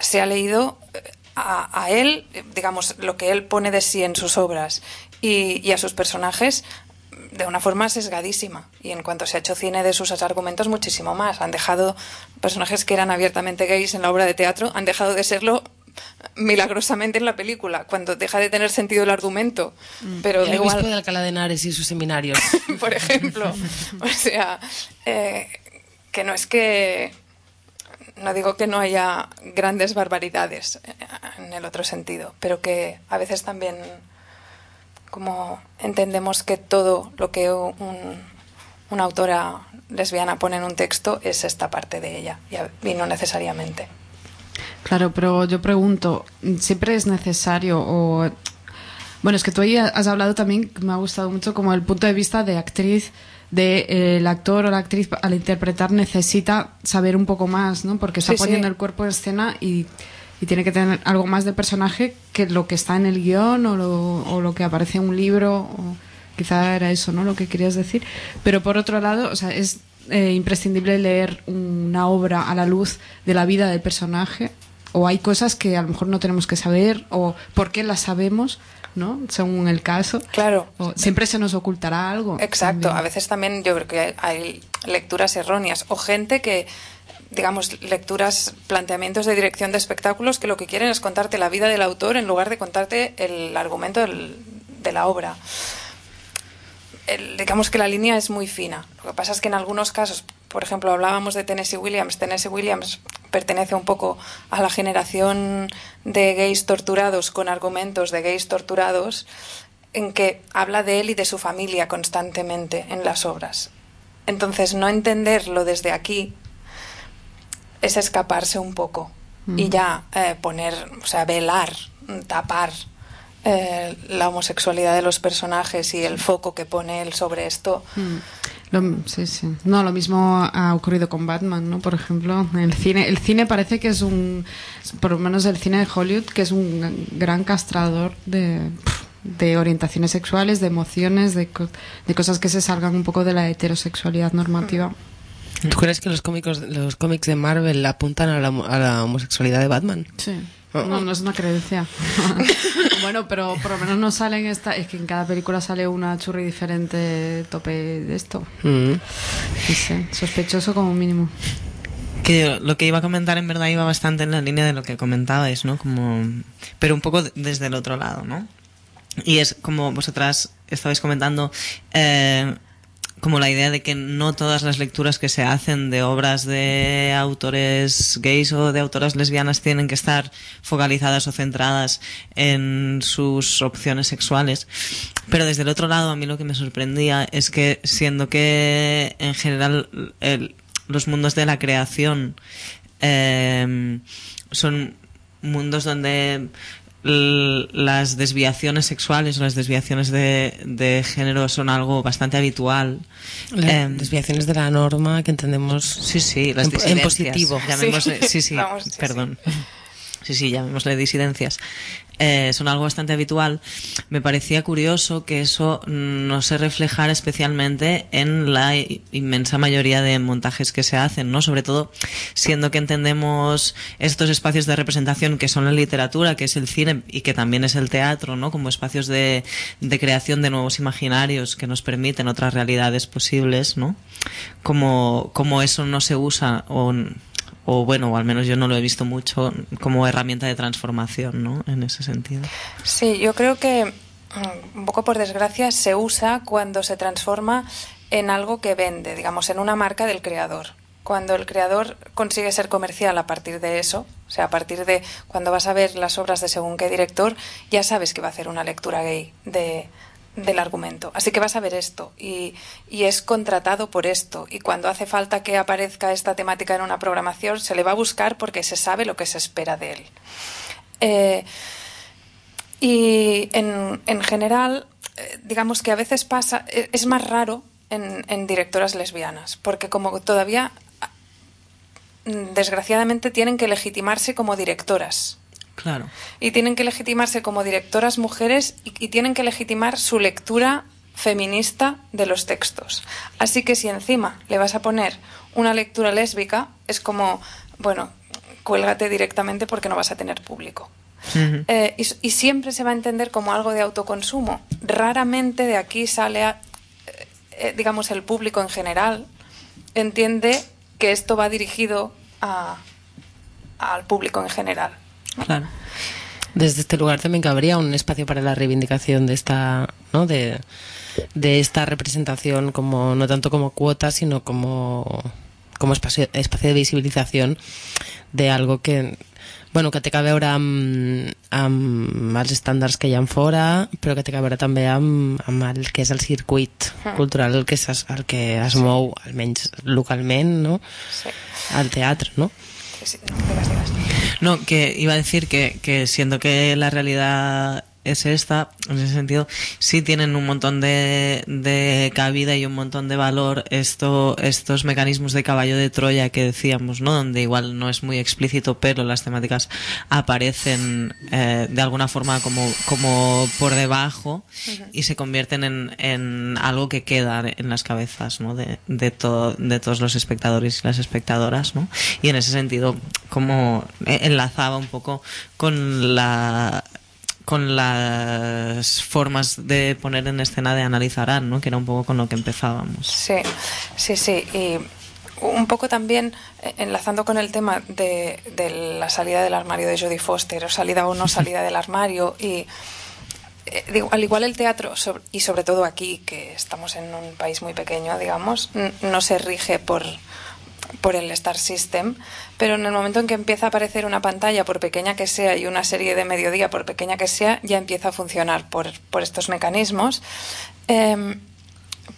se ha leído eh, a, él, digamos, lo que él pone de sí en sus obras y a sus personajes de una forma sesgadísima. Y en cuanto se ha hecho cine de sus argumentos, muchísimo más. Han dejado personajes que eran abiertamente gays en la obra de teatro, han dejado de serlo milagrosamente en la película, cuando deja de tener sentido el argumento. Pero da
el obispo de Alcalá de Henares y sus seminarios. *laughs*
por ejemplo. O sea, eh, que no es que. No digo que no haya grandes barbaridades eh, en el otro sentido, pero que a veces también como entendemos que todo lo que un- una autora lesbiana pone en un texto es esta parte de ella y no necesariamente.
Claro, pero yo pregunto, ¿siempre es necesario o... Bueno, es que tú ahí has hablado también, me ha gustado mucho, como el punto de vista de actriz, de eh, el actor o la actriz al interpretar necesita saber un poco más, ¿no? Porque está
Sí, sí.
poniendo el cuerpo en escena y, y tiene que tener algo más de personaje que lo que está en el guion o lo, o lo que aparece en un libro. O quizá era eso, ¿no? Lo que querías decir. Pero por otro lado, o sea, es eh, imprescindible leer una obra a la luz de la vida del personaje o hay cosas que a lo mejor no tenemos que saber o por qué las sabemos, ¿no? Según el caso.
Claro.
O siempre se nos ocultará algo.
Exacto,
también.
a veces también yo creo que hay lecturas erróneas o gente que, digamos, lecturas, planteamientos de dirección de espectáculos que lo que quieren es contarte la vida del autor en lugar de contarte el argumento de la obra. Digamos que la línea es muy fina. Lo que pasa es que en algunos casos, por ejemplo, hablábamos de Tennessee Williams. Tennessee Williams pertenece un poco a la generación de gays torturados con argumentos de gays torturados en que habla de él y de su familia constantemente en las obras. Entonces, no entenderlo desde aquí es escaparse un poco y ya eh, poner, o sea, velar, tapar eh, la homosexualidad de los personajes y el foco que pone él sobre esto.
Mm. Lo- sí, sí. No, lo mismo ha ocurrido con Batman, ¿no? Por ejemplo, el cine, el cine parece que es un, por lo menos el cine de Hollywood, que es un gran castrador de, de orientaciones sexuales, de emociones, de, de cosas que se salgan un poco de la heterosexualidad normativa.
¿Tú crees que los cómicos, los cómics de Marvel apuntan a la, a la homosexualidad de Batman?
Sí. No, no es una creencia. *laughs* bueno, pero por lo menos no salen esta. Es que en cada película sale una churri diferente tope de esto.
Mm.
No sé, sospechoso como mínimo.
Que yo lo que iba a comentar en verdad iba bastante en la línea de lo que comentabais, ¿no? Como, pero un poco de- desde el otro lado, ¿no? Y es como vosotras estabais comentando, eh, como la idea de que no todas las lecturas que se hacen de obras de autores gays o de autoras lesbianas tienen que estar focalizadas o centradas en sus opciones sexuales. Pero desde el otro lado, a mí lo que me sorprendía es que, siendo que en general los mundos de la creación eh, son mundos donde las desviaciones sexuales o las desviaciones de, de género son algo bastante habitual.
Las
Em,
desviaciones de la norma que entendemos.
Sí, sí, las
en, positivo.
Llamémosle- sí, sí,
Vamos, sí,
perdón. Sí, sí, llamémosle disidencias. Eh, son algo bastante habitual. Me parecía curioso que eso no se reflejara especialmente en la inmensa mayoría de montajes que se hacen, ¿no? Sobre todo siendo que entendemos estos espacios de representación que son la literatura, que es el cine y que también es el teatro, ¿no? Como espacios de, de creación de nuevos imaginarios que nos permiten otras realidades posibles, ¿no? Como, como eso no se usa o o bueno, al menos yo no lo he visto mucho como herramienta de transformación, ¿no? En ese sentido.
Sí, yo creo que mm, un poco por desgracia se usa cuando se transforma en algo que vende, digamos, en una marca del creador. Cuando el creador consigue ser comercial a partir de eso, o sea, a partir de cuando vas a ver las obras de según qué director, ya sabes que va a hacer una lectura gay de, del argumento. Así que vas a ver esto y, y es contratado por esto. Y cuando hace falta que aparezca esta temática en una programación, se le va a buscar porque se sabe lo que se espera de él. Eh, y en, en general, eh, digamos que a veces pasa, eh, es más raro en, en directoras lesbianas, porque como todavía, mm, desgraciadamente, tienen que legitimarse como directoras.
Claro.
Y tienen que legitimarse como directoras mujeres y, y tienen que legitimar su lectura feminista de los textos. Así que si encima le vas a poner una lectura lésbica, es como, bueno, cuélgate directamente porque no vas a tener público. Eh, y, y siempre se va a entender como algo de autoconsumo. Raramente de aquí sale, a- eh, eh, digamos, el público en general entiende que esto va dirigido a- al público en general.
Claro.
Desde este lugar también cabría un espacio para la reivindicación de esta, ¿no? De, de esta representación como no tanto como cuota, sino como como espacio, espacio de visibilització de algo que bueno, que té a veure amb, amb els estàndards que hi ha fora, però que té a veure també amb, amb el que és el circuit cultural, el que, es, el que es mou, almenys localment, no?
Sí.
al teatre, no?
Sí, sí, digas, digas.
No, que iba a decir que, que siendo que la realidad es esta, en ese sentido, sí tienen un montón de, de cabida y un montón de valor esto, estos mecanismos de caballo de Troya que decíamos, ¿no? Donde igual no es muy explícito, pero las temáticas aparecen eh, de alguna forma como, como por debajo y se convierten en, en algo que queda en las cabezas, ¿no? De, de, to- de todos los espectadores y las espectadoras, ¿no? Y en ese sentido, como eh, enlazaba un poco con la con las formas de poner en escena de analizarán, ¿no? Que era un poco con lo que empezábamos.
Sí, sí, sí. Y un poco también eh, enlazando con el tema de, de la salida del armario de Jodie Foster, o salida o no *laughs* salida del armario, y eh, digo, al igual el teatro, y sobre todo aquí, que estamos en un país muy pequeño, digamos, no se rige por, por el Star System, pero en el momento en que empieza a aparecer una pantalla, por pequeña que sea, y una serie de mediodía, por pequeña que sea, ya empieza a funcionar por, por estos mecanismos. Em,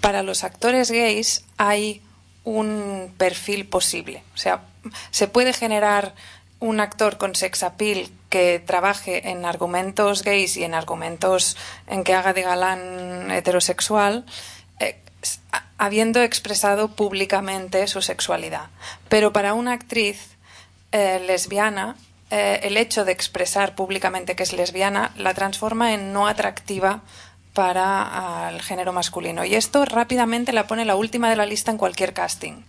para los actores gays hay un perfil posible. O sea, se puede generar un actor con sex appeal que trabaje en argumentos gays y en argumentos en que haga de galán heterosexual, eh, habiendo expresado públicamente su sexualidad. Pero para una actriz eh, lesbiana, eh, el hecho de expresar públicamente que es lesbiana la transforma en no atractiva para ah, el género masculino. Y esto rápidamente la pone la última de la lista en cualquier casting,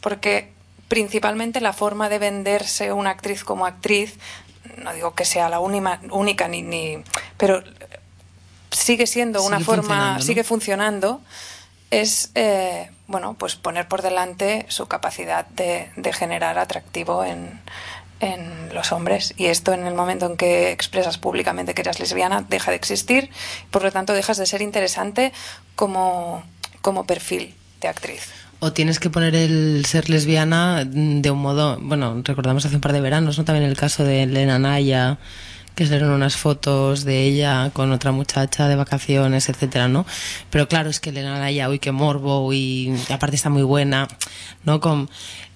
porque principalmente la forma de venderse una actriz como actriz, no digo que sea la única, única ni, ni pero sigue siendo una forma, sigue funcionando, es eh, bueno, pues poner por delante su capacidad de, de generar atractivo en, en los hombres. Y esto en el momento en que expresas públicamente que eres lesbiana deja de existir, por lo tanto dejas de ser interesante como, como perfil de actriz.
O tienes que poner el ser lesbiana de un modo, bueno, recordamos hace un par de veranos, ¿no? También el caso de Elena Naya, que salieron unas fotos de ella con otra muchacha de vacaciones, etcétera, ¿no? Pero claro, es que Elena Laya, uy, qué morbo, y aparte está muy buena, ¿no? Con,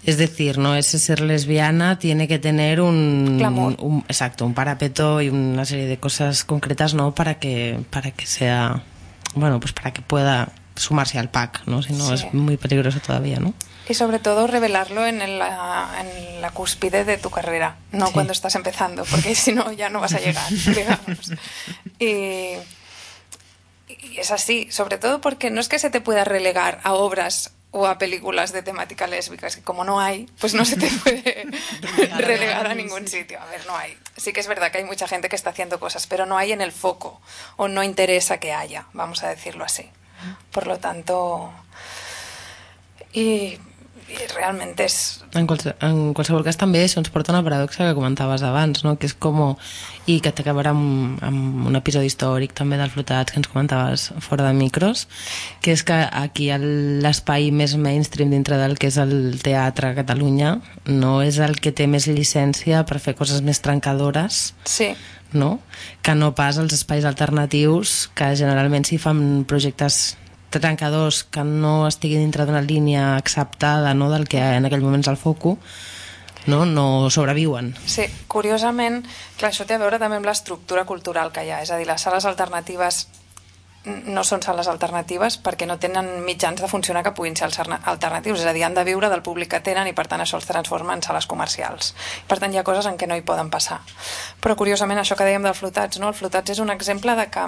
es decir, ¿no? Ese ser lesbiana tiene que tener un, exacto, un parapeto y una serie de cosas concretas, ¿no? Para que, para que sea, bueno, pues para que pueda sumarse al pack, ¿no? Si no
Sí.
es muy peligroso todavía, ¿no?
Y sobre todo revelarlo en la, en la cúspide de tu carrera, no
Sí.
cuando estás empezando, porque si no ya no vas a llegar, *laughs* digamos. Y, y es así, sobre todo porque no es que se te pueda relegar a obras o a películas de temática lésbica, que como no hay, pues no se te puede *laughs* relegar a ningún sitio. A ver, no hay. Sí que es verdad que hay mucha gente que está haciendo cosas, pero no hay en el foco o no interesa que haya, vamos a decirlo así. Por lo tanto, i realment és...
En, qualse, en qualsevol cas també això ens porta a una paradoxa que comentaves abans, no? que és com i que t'acabarà amb, amb un episodi històric també dels flotats que ens comentaves fora de micros, que és que aquí l'espai més mainstream dintre del que és el teatre a Catalunya no és el que té més llicència per fer coses més trencadores
Sí,
no? que no pas els espais alternatius que generalment s'hi fan projectes trencadors que no estiguin dintre d'una línia acceptada no? del que en aquell moment és el foco no, no sobreviuen
sí. Curiosament, clar, això té a veure també amb l'estructura cultural que hi ha. És a dir, les sales alternatives no són sales alternatives perquè no tenen mitjans de funcionar que puguin ser alternatius, és a dir, han de viure del públic que tenen i per tant això els transforma en sales comercials. Per tant, hi ha coses en què no hi poden passar. Però curiosament, això que dèiem del Flotats, no? el Flotats és un exemple de que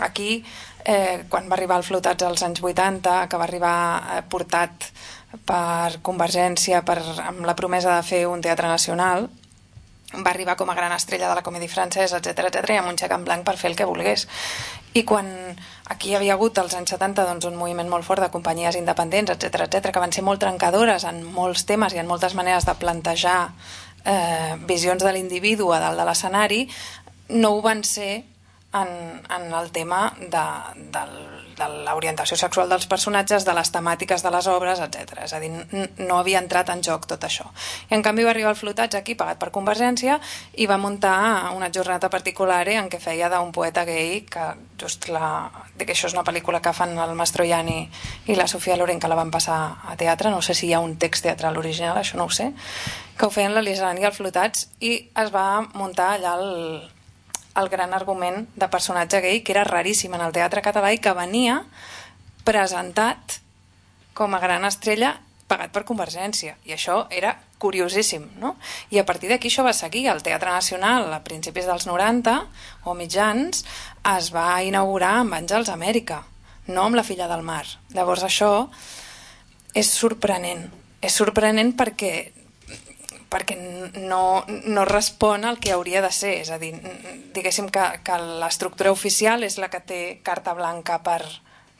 aquí, eh, quan va arribar el Flotats als anys 80, que va arribar eh, portat per Convergència per, amb la promesa de fer un teatre nacional, va arribar com a gran estrella de la comèdia francesa, etc etc i amb un xec en blanc per fer el que volgués. I quan aquí hi havia hagut als anys 70 doncs, un moviment molt fort de companyies independents, etc etc que van ser molt trencadores en molts temes i en moltes maneres de plantejar eh, visions de l'individu a dalt de l'escenari, no ho van ser en, en el tema de, de, de l'orientació sexual dels personatges, de les temàtiques de les obres, etc. És a dir, no havia entrat en joc tot això. I en canvi va arribar el Flotats aquí, pagat per Convergència, i va muntar una jornada particular en què feia d'un poeta gay, que just la... que això és una pel·lícula que fan el Mastroianni i la Sofia Loren, que la van passar a teatre, no sé si hi ha un text teatral original, això no ho sé, que ho feien la Lisani i el Flotats, i es va muntar allà el, el gran argument de personatge gay que era raríssim en el teatre català i que venia presentat com a gran estrella pagat per Convergència. I això era curiosíssim no? i a partir d'aquí això va seguir. El Teatre Nacional a principis dels 90 o mitjans es va inaugurar amb Àngels Amèrica no amb la filla del mar. Llavors això és sorprenent. És sorprenent perquè perquè no, no respon al que hauria de ser. És a dir, diguéssim que, que l'estructura oficial és la que té carta blanca per,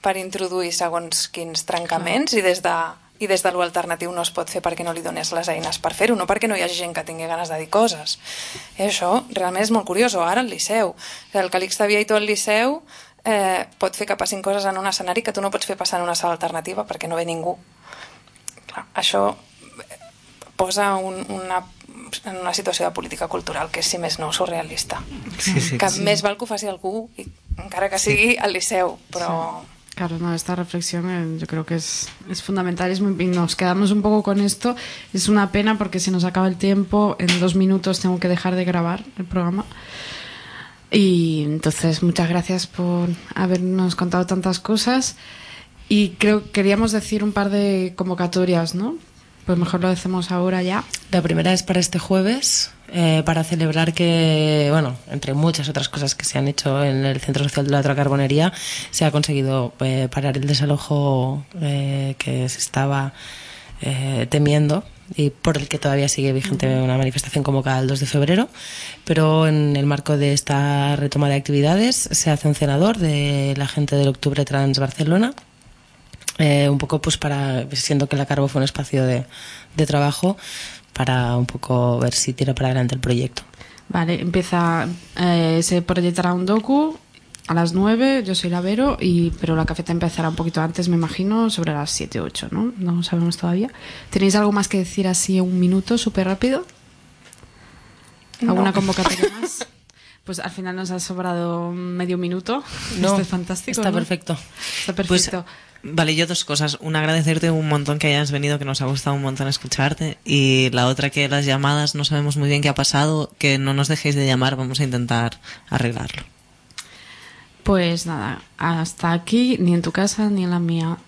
per introduir segons quins trencaments i des de i des de l'alternatiu no es pot fer perquè no li dones les eines per fer-ho, no perquè no hi hagi gent que tingui ganes de dir coses. I això realment és molt curiós. O ara al Liceu. El Calixte Viaito al Liceu eh, pot fer que passin coses en un escenari que tu no pots fer passar en una sala alternativa perquè no ve ningú. Clar, això posa un, una, en una situació de política cultural que és, si més no, surrealista.
Sí, sí,
que
sí.
més val que ho faci algú, i, encara que sigui al Liceu, però...
Claro, no, esta reflexión eh, yo creo que es, es fundamental es muy- nos quedamos un poco con esto. Es una pena porque se nos acaba el tiempo. En dos minutos tengo que dejar de grabar el programa. Y entonces, muchas gracias por habernos contado tantas cosas. Y creo que queríamos decir un par de convocatorias, ¿no? Pues mejor lo decimos ahora ya.
La primera es para este jueves, eh, para celebrar que, bueno, entre muchas otras cosas que se han hecho en el Centro Social de la Otra Carbonería, se ha conseguido eh, parar el desalojo eh, que se estaba temiendo y por el que todavía sigue vigente una manifestación convocada el 2 de febrero. Pero en el marco de esta retoma de actividades se hace un cenador de la gente del Octubre Trans Barcelona eh, un poco pues para, siendo que la Carbo fue un espacio de, de trabajo, para un poco ver si tira para adelante el proyecto.
Vale, empieza, eh, se proyectará un docu a las 9, yo soy la Vero, y, pero la cafeta empezará un poquito antes, me imagino, sobre las 7 o 8, ¿no? No sabemos todavía. ¿Tenéis algo más que decir así en un minuto, súper rápido? ¿Alguna
No.
convocatoria más? Pues al final nos ha sobrado medio minuto.
No,
Esto es fantástico.
está
¿no?
perfecto.
Está
Pues,
perfecto.
Vale, yo dos cosas. Una, agradecerte un montón que hayas venido, que nos ha gustado un montón escucharte. Y la otra, que las llamadas no sabemos muy bien qué ha pasado, que no nos dejéis de llamar, vamos a intentar arreglarlo.
Pues nada, hasta aquí, ni en tu casa ni en la mía.